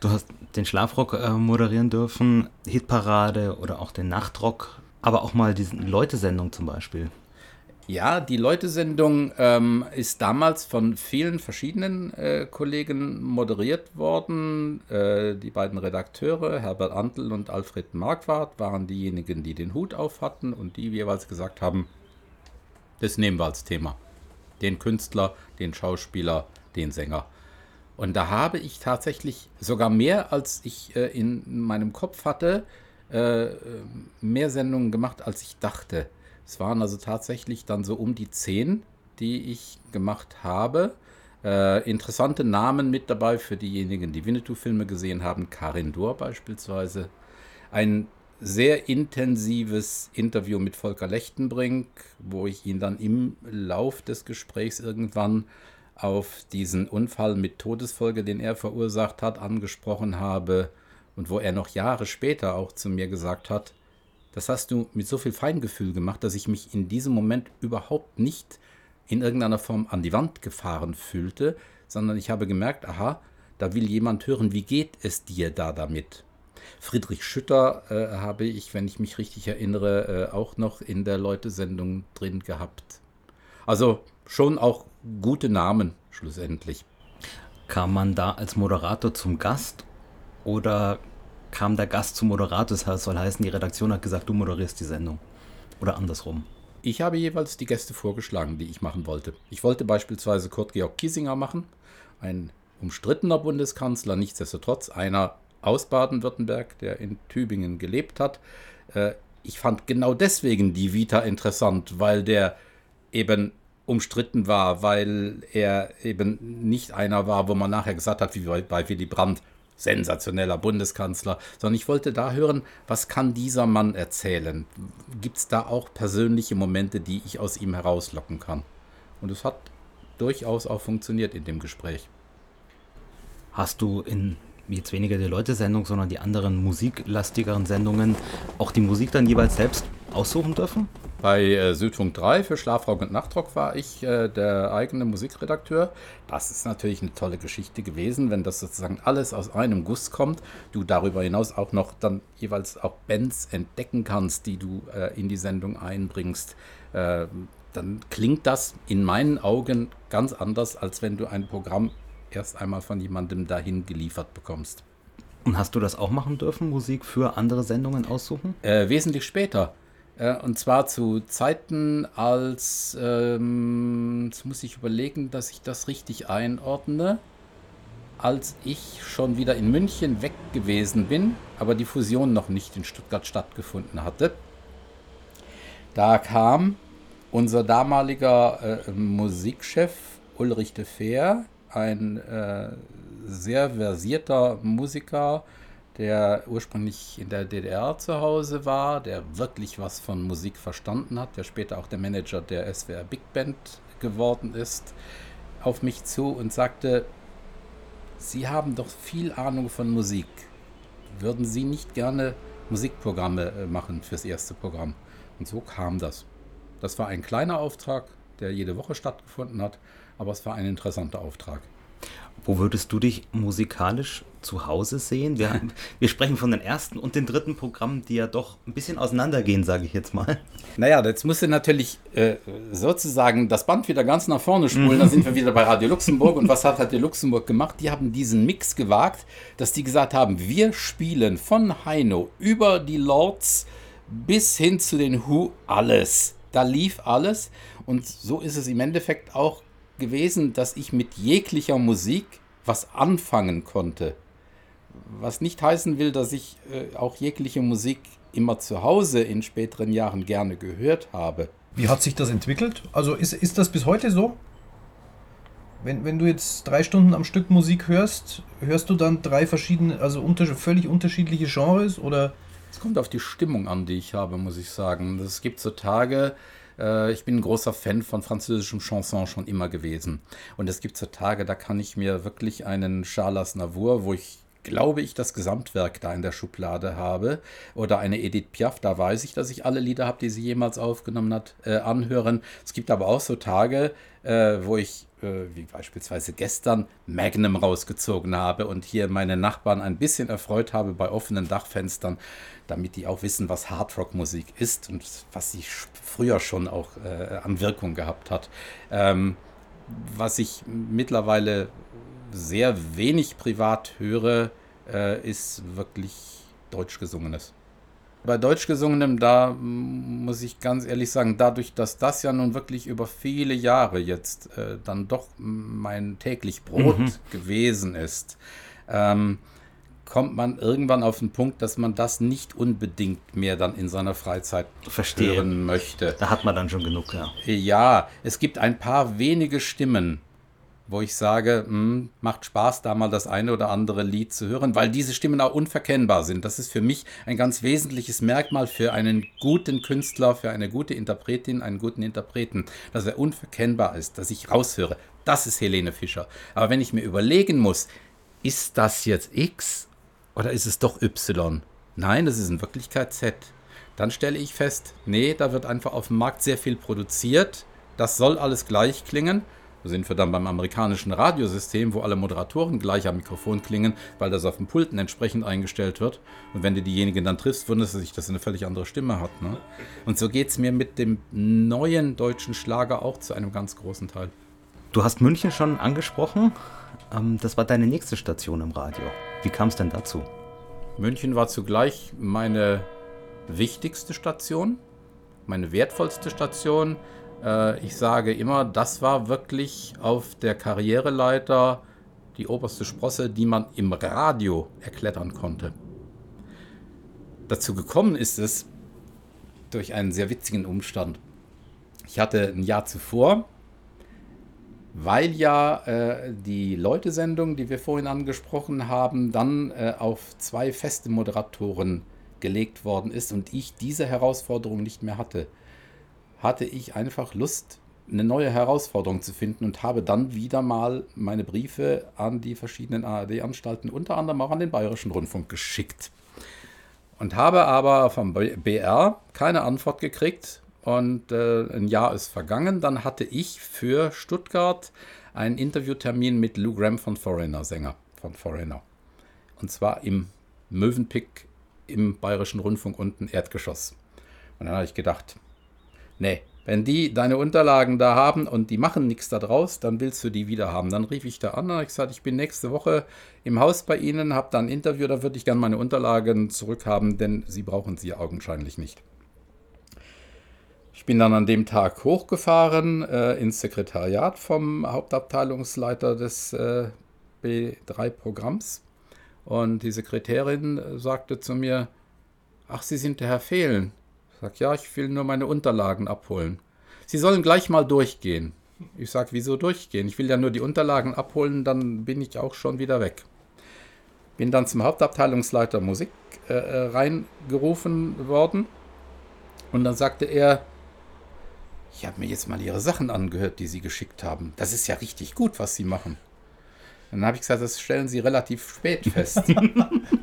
Du hast den Schlafrock moderieren dürfen, Hitparade oder auch den Nachtrock, aber auch mal diese Leute-Sendung zum Beispiel. Ja, die Leute-Sendung ähm, ist damals von vielen verschiedenen äh, Kollegen moderiert worden. Äh, die beiden Redakteure, Herbert Antl und Alfred Marquardt, waren diejenigen, die den Hut auf hatten und die jeweils gesagt haben, das nehmen wir als Thema. Den Künstler, den Schauspieler, den Sänger. Und da habe ich tatsächlich sogar mehr, als ich äh, in meinem Kopf hatte, äh, mehr Sendungen gemacht, als ich dachte. Es waren also tatsächlich dann so um die zehn, die ich gemacht habe. Äh, interessante Namen mit dabei für diejenigen, die Winnetou-Filme gesehen haben. Karin Dohr beispielsweise. Ein sehr intensives Interview mit Volker Lechtenbrink, wo ich ihn dann im Lauf des Gesprächs irgendwann auf diesen Unfall mit Todesfolge, den er verursacht hat, angesprochen habe und wo er noch Jahre später auch zu mir gesagt hat, das hast du mit so viel Feingefühl gemacht, dass ich mich in diesem Moment überhaupt nicht in irgendeiner Form an die Wand gefahren fühlte, sondern ich habe gemerkt, aha, da will jemand hören, wie geht es dir da damit? Friedrich Schütter äh, habe ich, wenn ich mich richtig erinnere, äh, auch noch in der Leute-Sendung drin gehabt. Also schon auch gute Namen schlussendlich. Kam man da als Moderator zum Gast oder kam der Gast zum Moderator. Das soll heißen, die Redaktion hat gesagt, du moderierst die Sendung. Oder andersrum. Ich habe jeweils die Gäste vorgeschlagen, die ich machen wollte. Ich wollte beispielsweise Kurt Georg Kiesinger machen, ein umstrittener Bundeskanzler, nichtsdestotrotz einer aus Baden-Württemberg, der in Tübingen gelebt hat. Äh, ich fand genau deswegen die Vita interessant, weil der eben umstritten war, weil er eben nicht einer war, wo man nachher gesagt hat, wie bei Willy Brandt, sensationeller Bundeskanzler, sondern ich wollte da hören, was kann dieser Mann erzählen? Gibt es da auch persönliche Momente, die ich aus ihm herauslocken kann? Und es hat durchaus auch funktioniert in dem Gespräch. Hast du in jetzt weniger die Leute-Sendung, sondern die anderen musiklastigeren Sendungen auch die Musik dann jeweils selbst aussuchen dürfen? Bei äh, Südfunk 3 für Schlafrock und Nachtrock war ich äh, der eigene Musikredakteur. Das ist natürlich eine tolle Geschichte gewesen, wenn das sozusagen alles aus einem Guss kommt. Du darüber hinaus auch noch dann jeweils auch Bands entdecken kannst, die du äh, in die Sendung einbringst. Äh, dann klingt das in meinen Augen ganz anders, als wenn du ein Programm erst einmal von jemandem dahin geliefert bekommst. Und hast du das auch machen dürfen, Musik für andere Sendungen aussuchen? Äh, wesentlich später. Äh, und zwar zu Zeiten, als, ähm, jetzt muss ich überlegen, dass ich das richtig einordne, als ich schon wieder in München weg gewesen bin, aber die Fusion noch nicht in Stuttgart stattgefunden hatte. Da kam unser damaliger äh, Musikchef Ulrich de Feer, ein äh, sehr versierter Musiker, der ursprünglich in der DDR zu Hause war, der wirklich was von Musik verstanden hat, der später auch der Manager der SWR Big Band geworden ist, auf mich zu und sagte, Sie haben doch viel Ahnung von Musik. Würden Sie nicht gerne Musikprogramme äh, machen fürs erste Programm? Und so kam das. Das war ein kleiner Auftrag, der jede Woche stattgefunden hat, aber es war ein interessanter Auftrag. Wo würdest du dich musikalisch zu Hause sehen? Wir, (laughs) wir sprechen von den ersten und den dritten Programmen, die ja doch ein bisschen auseinandergehen, sage ich jetzt mal. Naja, jetzt musst du natürlich äh, sozusagen das Band wieder ganz nach vorne spulen. Mhm. Da sind wir wieder bei Radio Luxemburg. Und was hat Radio Luxemburg gemacht? Die haben diesen Mix gewagt, dass die gesagt haben, wir spielen von Heino über die Lords bis hin zu den Who alles. Da lief alles. Und so ist es im Endeffekt auch gewesen, dass ich mit jeglicher Musik was anfangen konnte. Was nicht heißen will, dass ich äh, auch jegliche Musik immer zu Hause in späteren Jahren gerne gehört habe. Wie hat sich das entwickelt? Also ist, ist das bis heute so? Wenn, wenn du jetzt drei Stunden am Stück Musik hörst, hörst du dann drei verschiedene, also unter, völlig unterschiedliche Genres oder? Es kommt auf die Stimmung an, die ich habe, muss ich sagen. Es gibt so Tage, Äh, ich bin ein großer Fan von französischem Chanson schon immer gewesen. Und es gibt so Tage, da kann ich mir wirklich einen Charles Navour, wo ich glaube ich, das Gesamtwerk da in der Schublade habe. Oder eine Edith Piaf, da weiß ich, dass ich alle Lieder habe, die sie jemals aufgenommen hat, äh, anhören. Es gibt aber auch so Tage, äh, wo ich, äh, wie beispielsweise gestern, Magnum rausgezogen habe und hier meine Nachbarn ein bisschen erfreut habe bei offenen Dachfenstern, damit die auch wissen, was Hardrock-Musik ist und was sie früher schon auch äh, an Wirkung gehabt hat. Ähm, was ich mittlerweile sehr wenig privat höre, äh, ist wirklich deutsch gesungenes. Bei deutsch gesungenem, da muss ich ganz ehrlich sagen, dadurch, dass das ja nun wirklich über viele Jahre jetzt äh, dann doch mein täglich Brot mhm. gewesen ist, ähm, kommt man irgendwann auf den Punkt, dass man das nicht unbedingt mehr dann in seiner Freizeit Verstehen. hören möchte. Da hat man dann schon genug, ja. Ja, es gibt ein paar wenige Stimmen, wo ich sage, mh, hm, macht Spaß, da mal das eine oder andere Lied zu hören, weil diese Stimmen auch unverkennbar sind. Das ist für mich ein ganz wesentliches Merkmal für einen guten Künstler, für eine gute Interpretin, einen guten Interpreten, dass er unverkennbar ist, dass ich raushöre. Das ist Helene Fischer. Aber wenn ich mir überlegen muss, ist das jetzt X oder ist es doch Y? Nein, das ist in Wirklichkeit Z. Dann stelle ich fest, nee, da wird einfach auf dem Markt sehr viel produziert. Das soll alles gleich klingen sind wir dann beim amerikanischen Radiosystem, wo alle Moderatoren gleich am Mikrofon klingen, weil das auf dem Pulten entsprechend eingestellt wird. Und wenn du diejenigen dann triffst, wunderst du sich, dass er eine völlig andere Stimme hat. Ne? Und so geht es mir mit dem neuen deutschen Schlager auch zu einem ganz großen Teil. Du hast München schon angesprochen. Ähm, das war deine nächste Station im Radio. Wie kam es denn dazu? München war zugleich meine wichtigste Station, meine wertvollste Station äh, ich sage immer, das war wirklich auf der Karriereleiter die oberste Sprosse, die man im Radio erklettern konnte. Dazu gekommen ist es durch einen sehr witzigen Umstand. Ich hatte ein Jahr zuvor, weil ja äh, die Leute-Sendung, die wir vorhin angesprochen haben, dann äh, auf zwei feste Moderatoren gelegt worden ist und ich diese Herausforderung nicht mehr hatte hatte ich einfach Lust, eine neue Herausforderung zu finden und habe dann wieder mal meine Briefe an die verschiedenen ARD-Anstalten, unter anderem auch an den Bayerischen Rundfunk geschickt. Und habe aber vom BR keine Antwort gekriegt und äh, ein Jahr ist vergangen. Dann hatte ich für Stuttgart einen Interviewtermin mit Lou Graham von Foreigner, Sänger von Foreigner. Und zwar im Mövenpick im Bayerischen Rundfunk unten Erdgeschoss. Und dann habe ich gedacht, nee, wenn die deine Unterlagen da haben und die machen nichts da draus, dann willst du die wieder haben. Dann rief ich da an und ich gesagt, ich bin nächste Woche im Haus bei Ihnen, habe da ein Interview, da würde ich gerne meine Unterlagen zurückhaben, denn Sie brauchen sie augenscheinlich nicht. Ich bin dann an dem Tag hochgefahren äh, ins Sekretariat vom Hauptabteilungsleiter des äh, B3-Programms und die Sekretärin sagte zu mir, ach, Sie sind der Herr Fehlen. Sag, ja, ich will nur meine Unterlagen abholen. Sie sollen gleich mal durchgehen. Ich sag, wieso durchgehen? Ich will ja nur die Unterlagen abholen, dann bin ich auch schon wieder weg. Bin dann zum Hauptabteilungsleiter Musik äh, äh reingerufen worden. Und dann sagte er, ich habe mir jetzt mal Ihre Sachen angehört, die Sie geschickt haben. Das ist ja richtig gut, was Sie machen. Dann habe ich gesagt, das stellen Sie relativ spät fest. (laughs)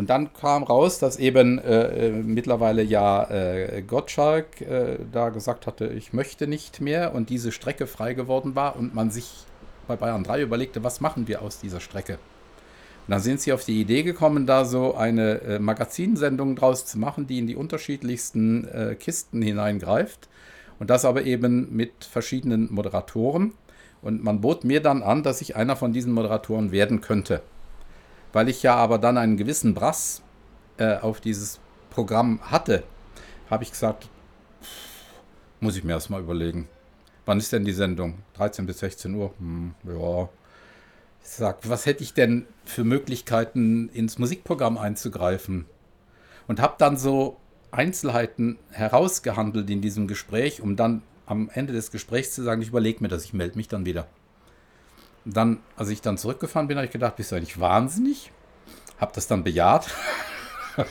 Und dann kam raus, dass eben äh, äh, mittlerweile ja äh, Gottschalk äh, da gesagt hatte, ich möchte nicht mehr und diese Strecke frei geworden war und man sich bei Bayern 3 überlegte, was machen wir aus dieser Strecke. Und dann sind sie auf die Idee gekommen, da so eine äh, Magazinsendung draus zu machen, die in die unterschiedlichsten äh, Kisten hineingreift. Und das aber eben mit verschiedenen Moderatoren. Und man bot mir dann an, dass ich einer von diesen Moderatoren werden könnte. Weil ich ja aber dann einen gewissen Brass äh, auf dieses Programm hatte, habe ich gesagt, muss ich mir erstmal überlegen. Wann ist denn die Sendung? 13 bis 16 Uhr? Hm, ja. Ich sag, was hätte ich denn für Möglichkeiten, ins Musikprogramm einzugreifen? Und habe dann so Einzelheiten herausgehandelt in diesem Gespräch, um dann am Ende des Gesprächs zu sagen, ich überlege mir das, ich melde mich dann wieder dann, als ich dann zurückgefahren bin, habe ich gedacht, bist du eigentlich wahnsinnig? Habe das dann bejaht (laughs)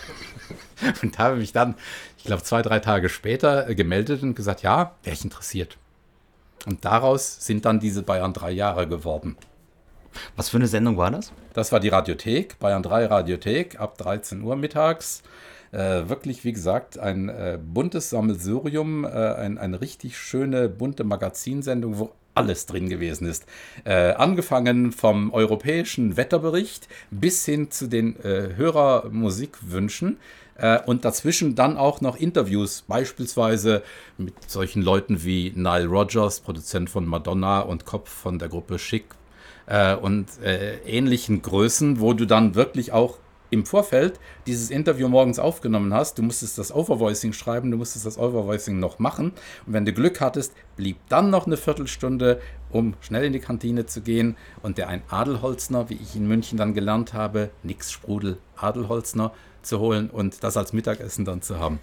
und habe mich dann, ich glaube, zwei, drei Tage später äh, gemeldet und gesagt, ja, wäre ich interessiert. Und daraus sind dann diese Bayern drei Jahre geworden. Was für eine Sendung war das? Das war die Radiothek, Bayern 3 Radiothek, ab 13 Uhr mittags. Äh, wirklich, wie gesagt, ein äh, buntes Sammelsurium, äh, ein, eine richtig schöne, bunte Magazinsendung, wo alles drin gewesen ist. Äh, angefangen vom europäischen Wetterbericht bis hin zu den äh, Hörermusikwünschen. Äh, und dazwischen dann auch noch Interviews, beispielsweise mit solchen Leuten wie Nile Rogers, Produzent von Madonna und Kopf von der Gruppe Chic äh, und äh, ähnlichen Größen, wo du dann wirklich auch im Vorfeld dieses Interview morgens aufgenommen hast, du musstest das Overvoicing schreiben, du musstest das Overvoicing noch machen und wenn du Glück hattest, blieb dann noch eine Viertelstunde, um schnell in die Kantine zu gehen und der ein Adelholzner, wie ich in München dann gelernt habe, nix Sprudel Adelholzner zu holen und das als Mittagessen dann zu haben.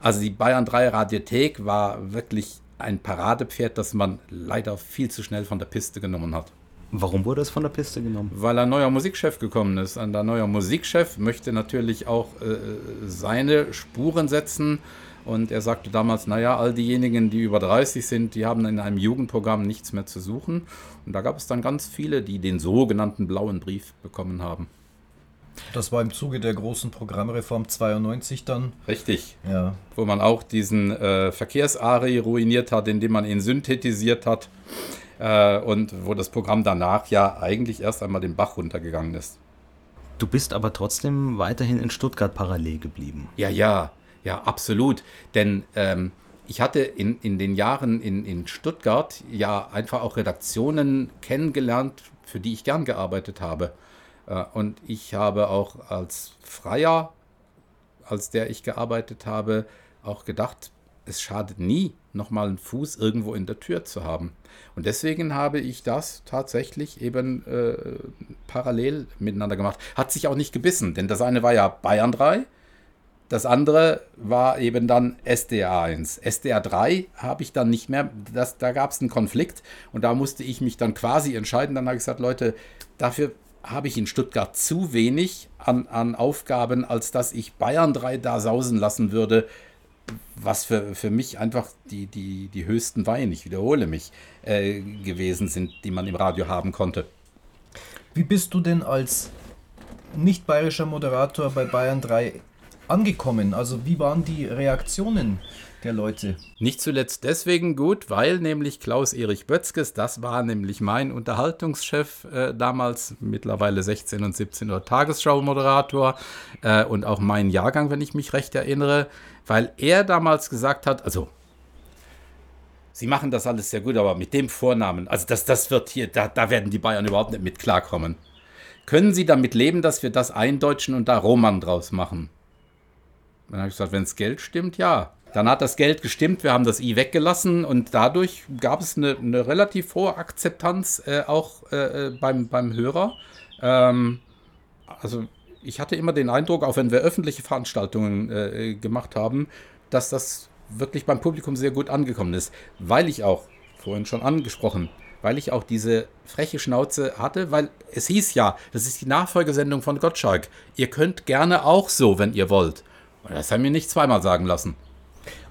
Also die Bayern 3 Radiothek war wirklich ein Paradepferd, das man leider viel zu schnell von der Piste genommen hat. Warum wurde es von der Piste genommen? Weil ein neuer Musikchef gekommen ist. Und der neue Musikchef möchte natürlich auch äh, seine Spuren setzen. Und er sagte damals, naja, all diejenigen, die über 30 sind, die haben in einem Jugendprogramm nichts mehr zu suchen. Und da gab es dann ganz viele, die den sogenannten blauen Brief bekommen haben. Das war im Zuge der großen Programmreform 92 dann. Richtig. Ja. Wo man auch diesen äh, Verkehrsari ruiniert hat, indem man ihn synthetisiert hat. Äh, und wo das Programm danach ja eigentlich erst einmal den Bach runtergegangen ist. Du bist aber trotzdem weiterhin in Stuttgart parallel geblieben. Ja, ja, ja, absolut. Denn ähm, ich hatte in, in den Jahren in, in Stuttgart ja einfach auch Redaktionen kennengelernt, für die ich gern gearbeitet habe. Äh, und ich habe auch als Freier, als der ich gearbeitet habe, auch gedacht, es schadet nie, nochmal einen Fuß irgendwo in der Tür zu haben. Und deswegen habe ich das tatsächlich eben äh, parallel miteinander gemacht. Hat sich auch nicht gebissen, denn das eine war ja Bayern 3, das andere war eben dann SDA 1. SDA 3 habe ich dann nicht mehr, das, da gab es einen Konflikt und da musste ich mich dann quasi entscheiden. Dann habe ich gesagt, Leute, dafür habe ich in Stuttgart zu wenig an, an Aufgaben, als dass ich Bayern 3 da sausen lassen würde, was für, für mich einfach die, die, die höchsten Weine, ich wiederhole mich, äh, gewesen sind, die man im Radio haben konnte. Wie bist du denn als nicht bayerischer Moderator bei Bayern 3 angekommen? Also wie waren die Reaktionen der Leute? Nicht zuletzt deswegen gut, weil nämlich Klaus-Erich Bötzkes, das war nämlich mein Unterhaltungschef äh, damals, mittlerweile 16 und 17 Uhr Tagesschau-Moderator äh, und auch mein Jahrgang, wenn ich mich recht erinnere, weil er damals gesagt hat, also Sie machen das alles sehr gut, aber mit dem Vornamen, also das, das wird hier, da, da werden die Bayern überhaupt nicht mit klarkommen. Können Sie damit leben, dass wir das eindeutschen und da Roman draus machen? Dann habe ich gesagt, wenn es Geld stimmt, ja. Dann hat das Geld gestimmt, wir haben das I weggelassen und dadurch gab es eine, eine relativ hohe Akzeptanz äh, auch äh, äh beim, beim Hörer. Ähm, also ich hatte immer den Eindruck, auch wenn wir öffentliche Veranstaltungen äh, gemacht haben, dass das wirklich beim Publikum sehr gut angekommen ist, weil ich auch, vorhin schon angesprochen, weil ich auch diese freche Schnauze hatte, weil es hieß ja, das ist die Nachfolgesendung von Gottschalk. Ihr könnt gerne auch so, wenn ihr wollt. Und das haben wir nicht zweimal sagen lassen.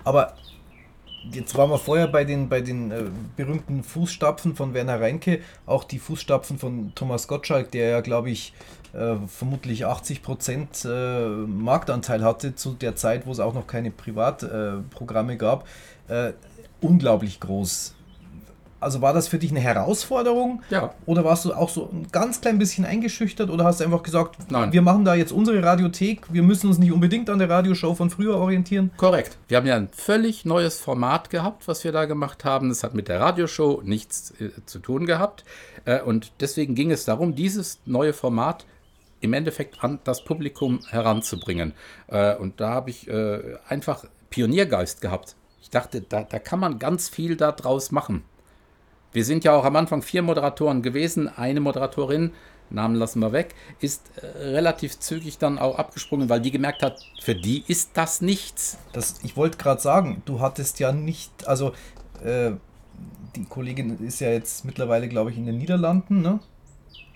Aber jetzt waren wir vorher bei den, bei den äh, berühmten Fußstapfen von Werner Reinke, auch die Fußstapfen von Thomas Gottschalk, der ja, glaube ich, äh, vermutlich 80 Prozent äh, Marktanteil hatte zu der Zeit, wo es auch noch keine Privatprogramme gab. Äh, unglaublich groß also war das für dich eine Herausforderung? Ja. Oder warst du auch so ein ganz klein bisschen eingeschüchtert oder hast du einfach gesagt, Nein. wir machen da jetzt unsere Radiothek, wir müssen uns nicht unbedingt an der Radioshow von früher orientieren? Korrekt. Wir haben ja ein völlig neues Format gehabt, was wir da gemacht haben. Das hat mit der Radioshow nichts äh, zu tun gehabt. Äh, und deswegen ging es darum, dieses neue Format im Endeffekt an das Publikum heranzubringen. Äh, und da habe ich äh, einfach Pioniergeist gehabt. Ich dachte, da, da kann man ganz viel daraus machen. Wir sind ja auch am Anfang vier Moderatoren gewesen. Eine Moderatorin, Namen lassen wir weg, ist äh, relativ zügig dann auch abgesprungen, weil die gemerkt hat, für die ist das nichts. Das, ich wollte gerade sagen, du hattest ja nicht, also äh, die Kollegin ist ja jetzt mittlerweile, glaube ich, in den Niederlanden, ne?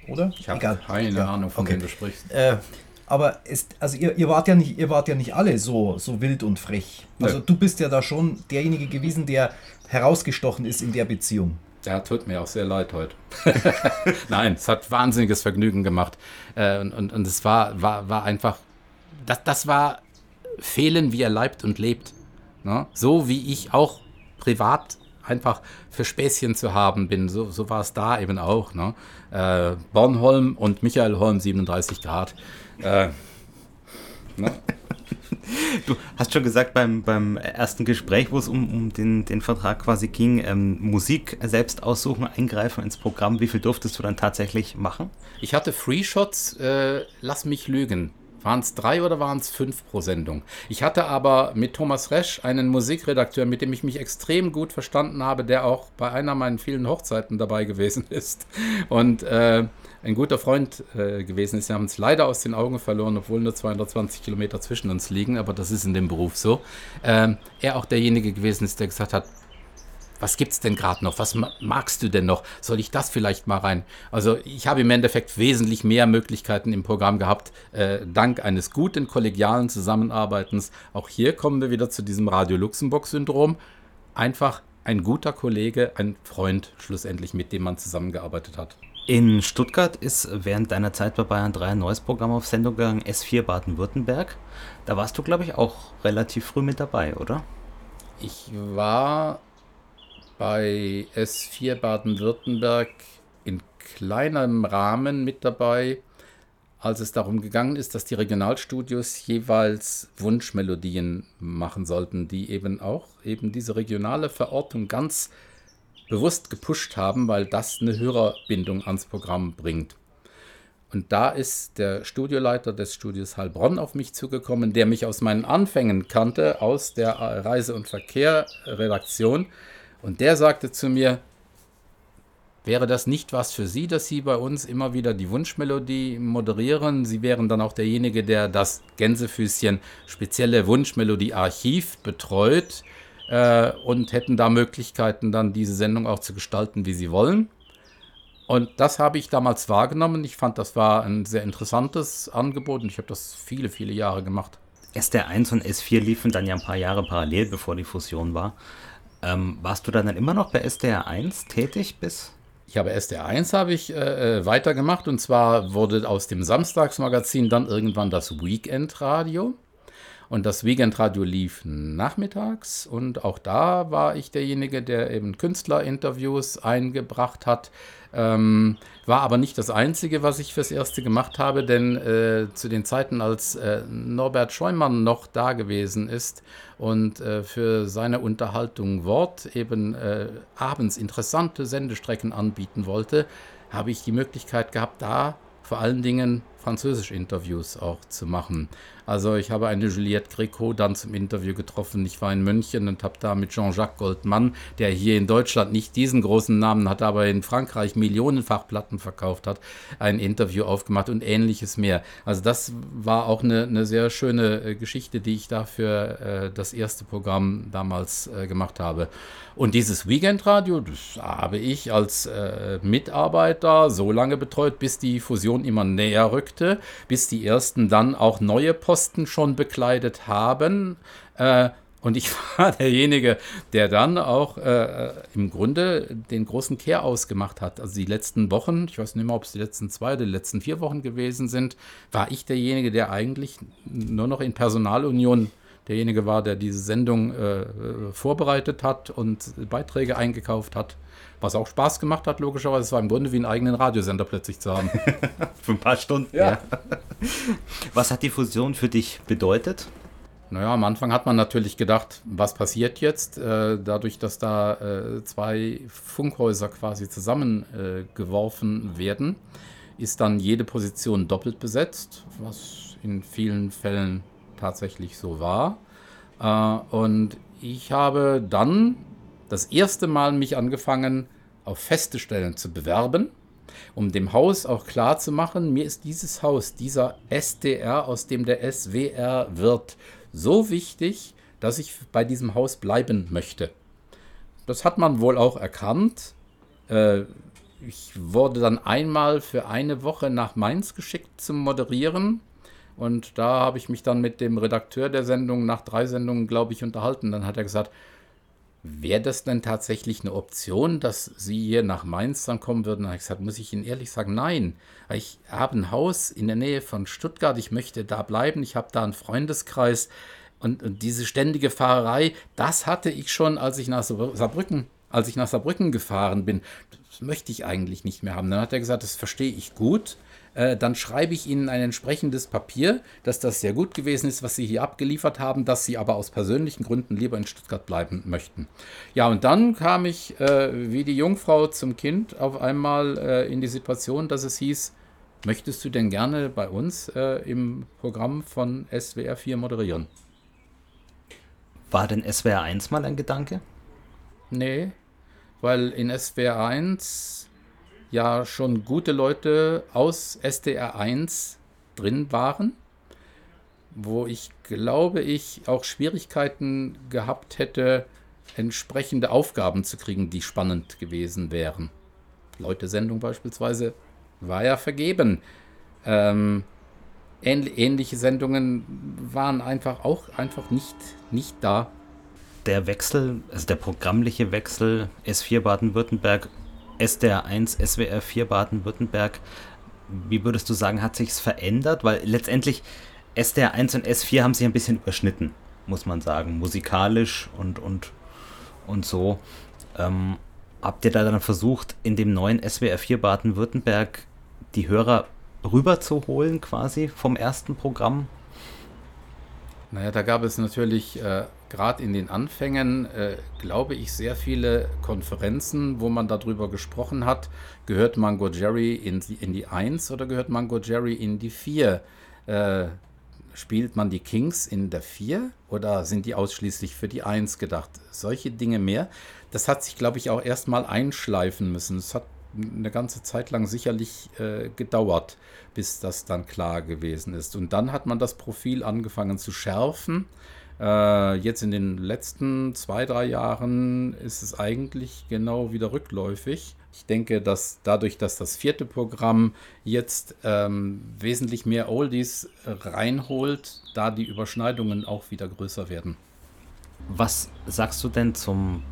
Oder? Ich habe keine ja. Ahnung, von okay. wem du sprichst. Äh, aber es, also ihr, ihr, wart ja nicht, ihr wart ja nicht alle so, so wild und frech. Also Nö. du bist ja da schon derjenige gewesen, der herausgestochen ist in der Beziehung. Ja, tut mir auch sehr leid heute. (laughs) Nein, es hat wahnsinniges Vergnügen gemacht. Äh, und, und, und es war, war, war einfach, das, das war Fehlen, wie er leibt und lebt. Ne? So wie ich auch privat einfach für Späßchen zu haben bin. So, so war es da eben auch. Ne? Äh, Bornholm und Michael Holm, 37 Grad. Äh, ne? (laughs) Du hast schon gesagt, beim, beim ersten Gespräch, wo es um, um den, den Vertrag quasi ging, ähm, Musik selbst aussuchen, eingreifen ins Programm. Wie viel durftest du dann tatsächlich machen? Ich hatte Free Shots, äh, lass mich lügen. Waren es drei oder waren es fünf pro Sendung? Ich hatte aber mit Thomas Resch einen Musikredakteur, mit dem ich mich extrem gut verstanden habe, der auch bei einer meiner vielen Hochzeiten dabei gewesen (laughs) ist. Und äh, ein guter Freund äh, gewesen ist. Wir haben uns leider aus den Augen verloren, obwohl nur 220 Kilometer zwischen uns liegen, aber das ist in dem Beruf so. Ähm, er auch derjenige gewesen ist, der gesagt hat, was gibt's denn gerade noch? Was magst du denn noch? Soll ich das vielleicht mal rein? Also ich habe im Endeffekt wesentlich mehr Möglichkeiten im Programm gehabt, äh, dank eines guten kollegialen Zusammenarbeitens. Auch hier kommen wir wieder zu diesem Radio Luxemburg-Syndrom. Einfach ein guter Kollege, ein Freund schlussendlich, mit dem man zusammengearbeitet hat. In Stuttgart ist während deiner Zeit bei Bayern 3 ein neues Programm auf Sendung gegangen, S4 Baden-Württemberg. Da warst du, glaube ich, auch relativ früh mit dabei, oder? Ich war bei S4 Baden-Württemberg in kleinem Rahmen mit dabei, als es darum gegangen ist, dass die Regionalstudios jeweils Wunschmelodien machen sollten, die eben auch eben diese regionale Verortung ganz bewusst gepusht haben, weil das eine Hörerbindung ans Programm bringt. Und da ist der Studioleiter des Studios Heilbronn auf mich zugekommen, der mich aus meinen Anfängen kannte, aus der Reise- und Verkehr-Redaktion. Und der sagte zu mir, wäre das nicht was für Sie, dass Sie bei uns immer wieder die Wunschmelodie moderieren? Sie wären dann auch derjenige, der das Gänsefüßchen spezielle Wunschmelodie-Archiv betreut äh, und hätten da Möglichkeiten, dann diese Sendung auch zu gestalten, wie Sie wollen. Und das habe ich damals wahrgenommen. Ich fand, das war ein sehr interessantes Angebot und ich habe das viele, viele Jahre gemacht. SDR1 und S4 liefen dann ja ein paar Jahre parallel, bevor die Fusion war. Ähm, warst du dann, immer noch bei SDR1 tätig bis? Ich habe SDR1 habe ich äh, weitergemacht und zwar wurde aus dem Samstagsmagazin dann irgendwann das Weekend-Radio. Und das Weekendradio lief nachmittags und auch da war ich derjenige, der eben Künstlerinterviews eingebracht hat. Ähm, war aber nicht das Einzige, was ich fürs Erste gemacht habe, denn äh, zu den Zeiten, als äh, Norbert Scheumann noch da gewesen ist und äh, für seine Unterhaltung Wort eben äh, abends interessante Sendestrecken anbieten wollte, habe ich die Möglichkeit gehabt, da vor allen Dingen Französisch-Interviews auch zu machen. Also ich habe eine Juliette Greco dann zum Interview getroffen. Ich war in München und habe da mit Jean-Jacques Goldman, der hier in Deutschland nicht diesen großen Namen hat, aber in Frankreich millionenfach Platten verkauft hat, ein Interview aufgemacht und ähnliches mehr. Also das war auch eine, eine sehr schöne äh, Geschichte, die ich da für äh, das erste Programm damals äh, gemacht habe. Und dieses Weekendradio, das habe ich als äh, Mitarbeiter so lange betreut, bis die Fusion immer näher rückte, bis die ersten dann auch neue Posten schon bekleidet haben. Äh, und ich (laughs) war derjenige, der dann auch äh, im Grunde den großen Kehr ausgemacht hat. Also die letzten Wochen, ich weiß nicht mehr, ob es die letzten zwei oder die letzten vier Wochen gewesen sind, war ich derjenige, der eigentlich nur noch in Personalunion derjenige war, der diese Sendung äh, vorbereitet hat und Beiträge eingekauft hat. Was auch Spaß gemacht hat, logischerweise. Es war im Grunde wie einen eigenen Radiosender plötzlich zu haben. (laughs) Für ein paar Stunden. Ja. Was hat die Fusion für dich bedeutet? Naja, am Anfang hat man natürlich gedacht, was passiert jetzt? Äh, dadurch, dass da äh, zwei Funkhäuser quasi zusammengeworfen werden, ist dann jede Position doppelt besetzt, was in vielen Fällen tatsächlich so war. Äh, und ich habe dann das erste Mal mich angefangen, auf feste Stellen zu bewerben, um dem Haus auch klar zu machen, mir ist dieses Haus, dieser SDR, aus dem der SWR wird, so wichtig, dass ich bei diesem Haus bleiben möchte. Das hat man wohl auch erkannt. Äh, ich wurde dann einmal für eine Woche nach Mainz geschickt zum Moderieren Und da habe ich mich dann mit dem Redakteur der Sendung nach drei Sendungen, glaube ich, unterhalten. Dann hat er gesagt, wäre das denn tatsächlich eine Option, dass Sie hier nach Mainz dann kommen würden? Da habe ich gesagt, muss ich Ihnen ehrlich sagen, nein. Ich habe ein Haus in der Nähe von Stuttgart, ich möchte da bleiben, ich habe da einen Freundeskreis. Und, und diese ständige Fahrerei, das hatte ich schon, als ich nach Saarbrücken, als ich nach Saarbrücken gefahren bin. Das möchte ich eigentlich nicht mehr haben. Dann hat er gesagt, das verstehe ich gut. Äh, dann schreibe ich Ihnen ein entsprechendes Papier, dass das sehr gut gewesen ist, was Sie hier abgeliefert haben, dass Sie aber aus persönlichen Gründen lieber in Stuttgart bleiben möchten. Ja, und dann kam ich äh, wie die Jungfrau zum Kind auf einmal äh, in die Situation, dass es hieß, möchtest du denn gerne bei uns äh, im Programm von SWR 4 moderieren? War denn SWR 1 mal ein Gedanke? Nee, weil in SWR 1 ja schon gute Leute aus SDR 1 drin waren, wo ich glaube ich auch Schwierigkeiten gehabt hätte, entsprechende Aufgaben zu kriegen, die spannend gewesen wären. Leute-Sendung beispielsweise war ja vergeben. Ähm, ähnliche Sendungen waren einfach auch einfach nicht, nicht da. Der Wechsel, also der programmliche Wechsel S4 Baden-Württemberg, SDR 1, SWR 4 Baden-Württemberg, wie würdest du sagen, hat sich verändert? Weil letztendlich SDR 1 und S4 haben sich ein bisschen überschnitten, muss man sagen, musikalisch und, und, und so. Ähm, habt ihr da dann versucht, in dem neuen SWR 4 Baden-Württemberg die Hörer rüberzuholen quasi vom ersten Programm? Naja, da gab es natürlich äh, gerade in den Anfängen, äh, glaube ich, sehr viele Konferenzen, wo man darüber gesprochen hat, gehört Mango Jerry in die, in die 1 oder gehört Mango Jerry in die 4? Äh, spielt man die Kings in der 4 oder sind die ausschließlich für die 1 gedacht? Solche Dinge mehr. Das hat sich, glaube ich, auch erstmal einschleifen müssen. Es hat eine ganze Zeit lang sicherlich äh, gedauert, bis das dann klar gewesen ist. Und dann hat man das Profil angefangen zu schärfen. Äh, jetzt in den letzten zwei, drei Jahren ist es eigentlich genau wieder rückläufig. Ich denke, dass dadurch, dass das vierte Programm jetzt ähm, wesentlich mehr Oldies reinholt, da die Überschneidungen auch wieder größer werden. Was sagst du denn zum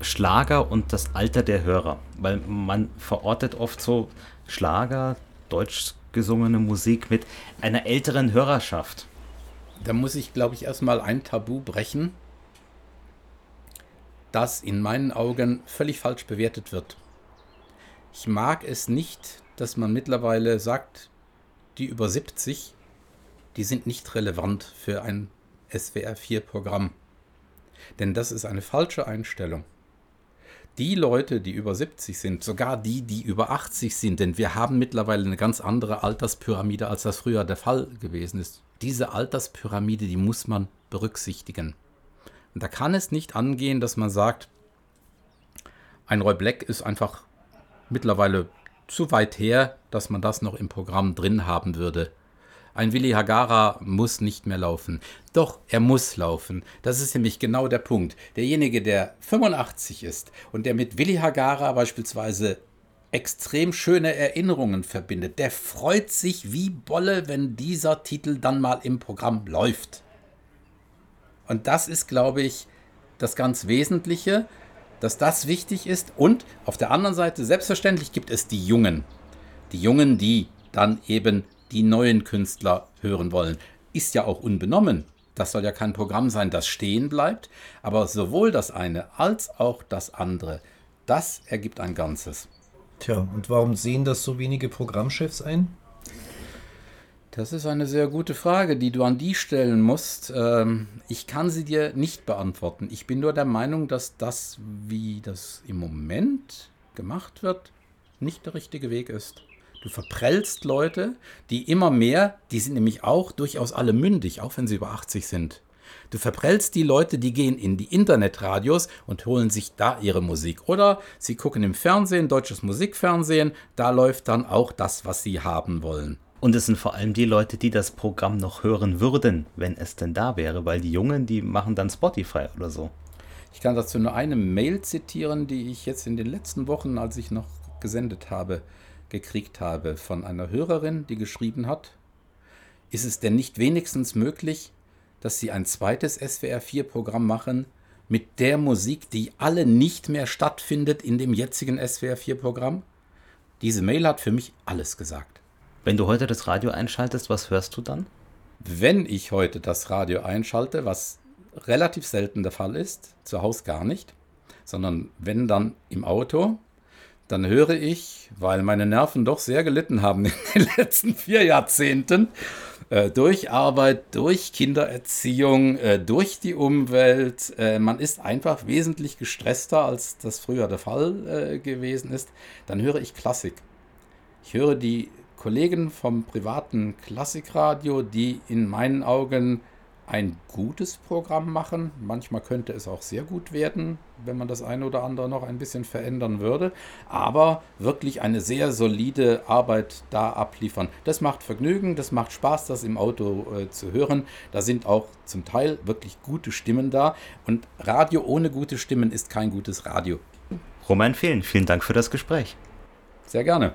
Schlager und das Alter der Hörer, weil man verortet oft so Schlager, deutsch gesungene Musik mit einer älteren Hörerschaft. Da muss ich, glaube ich, erstmal ein Tabu brechen, das in meinen Augen völlig falsch bewertet wird. Ich mag es nicht, dass man mittlerweile sagt, die über 70, die sind nicht relevant für ein SWR 4 Programm. Denn das ist eine falsche Einstellung die Leute, die über 70 sind, sogar die, die über 80 sind, denn wir haben mittlerweile eine ganz andere Alterspyramide, als das früher der Fall gewesen ist. Diese Alterspyramide, die muss man berücksichtigen. Und da kann es nicht angehen, dass man sagt, ein Roy Black ist einfach mittlerweile zu weit her, dass man das noch im Programm drin haben würde. Ein Willi Hagara muss nicht mehr laufen. Doch, er muss laufen. Das ist nämlich genau der Punkt. Derjenige, der 85 ist und der mit Willi Hagara beispielsweise extrem schöne Erinnerungen verbindet, der freut sich wie Bolle, wenn dieser Titel dann mal im Programm läuft. Und das ist, glaube ich, das ganz Wesentliche, dass das wichtig ist. Und auf der anderen Seite, selbstverständlich gibt es die Jungen. Die Jungen, die dann eben die neuen Künstler hören wollen. Ist ja auch unbenommen. Das soll ja kein Programm sein, das stehen bleibt. Aber sowohl das eine als auch das andere, das ergibt ein Ganzes. Tja, und warum sehen das so wenige Programmchefs ein? Das ist eine sehr gute Frage, die du an die stellen musst. Ähm, ich kann sie dir nicht beantworten. Ich bin nur der Meinung, dass das, wie das im Moment gemacht wird, nicht der richtige Weg ist. Du verprellst Leute, die immer mehr, die sind nämlich auch durchaus alle mündig, auch wenn sie über 80 sind. Du verprellst die Leute, die gehen in die Internetradios und holen sich da ihre Musik. Oder sie gucken im Fernsehen, deutsches Musikfernsehen, da läuft dann auch das, was sie haben wollen. Und es sind vor allem die Leute, die das Programm noch hören würden, wenn es denn da wäre, weil die Jungen, die machen dann Spotify oder so. Ich kann dazu nur eine Mail zitieren, die ich jetzt in den letzten Wochen, als ich noch gesendet habe, gekriegt habe von einer Hörerin, die geschrieben hat, ist es denn nicht wenigstens möglich, dass Sie ein zweites SWR4-Programm machen mit der Musik, die alle nicht mehr stattfindet in dem jetzigen SWR4-Programm? Diese Mail hat für mich alles gesagt. Wenn du heute das Radio einschaltest, was hörst du dann? Wenn ich heute das Radio einschalte, was relativ selten der Fall ist, zu Hause gar nicht, sondern wenn dann im Auto, dann höre ich, weil meine Nerven doch sehr gelitten haben (laughs) in den letzten vier Jahrzehnten, äh, durch Arbeit, durch Kindererziehung, äh, durch die Umwelt. Äh, man ist einfach wesentlich gestresster, als das früher der Fall äh, gewesen ist. Dann höre ich Klassik. Ich höre die Kollegen vom privaten Klassikradio, die in meinen Augen ein gutes Programm machen. Manchmal könnte es auch sehr gut werden, wenn man das eine oder andere noch ein bisschen verändern würde. Aber wirklich eine sehr solide Arbeit da abliefern. Das macht Vergnügen, das macht Spaß, das im Auto äh, zu hören. Da sind auch zum Teil wirklich gute Stimmen da. Und Radio ohne gute Stimmen ist kein gutes Radio. Roman Fehlen, vielen Dank für das Gespräch. Sehr gerne.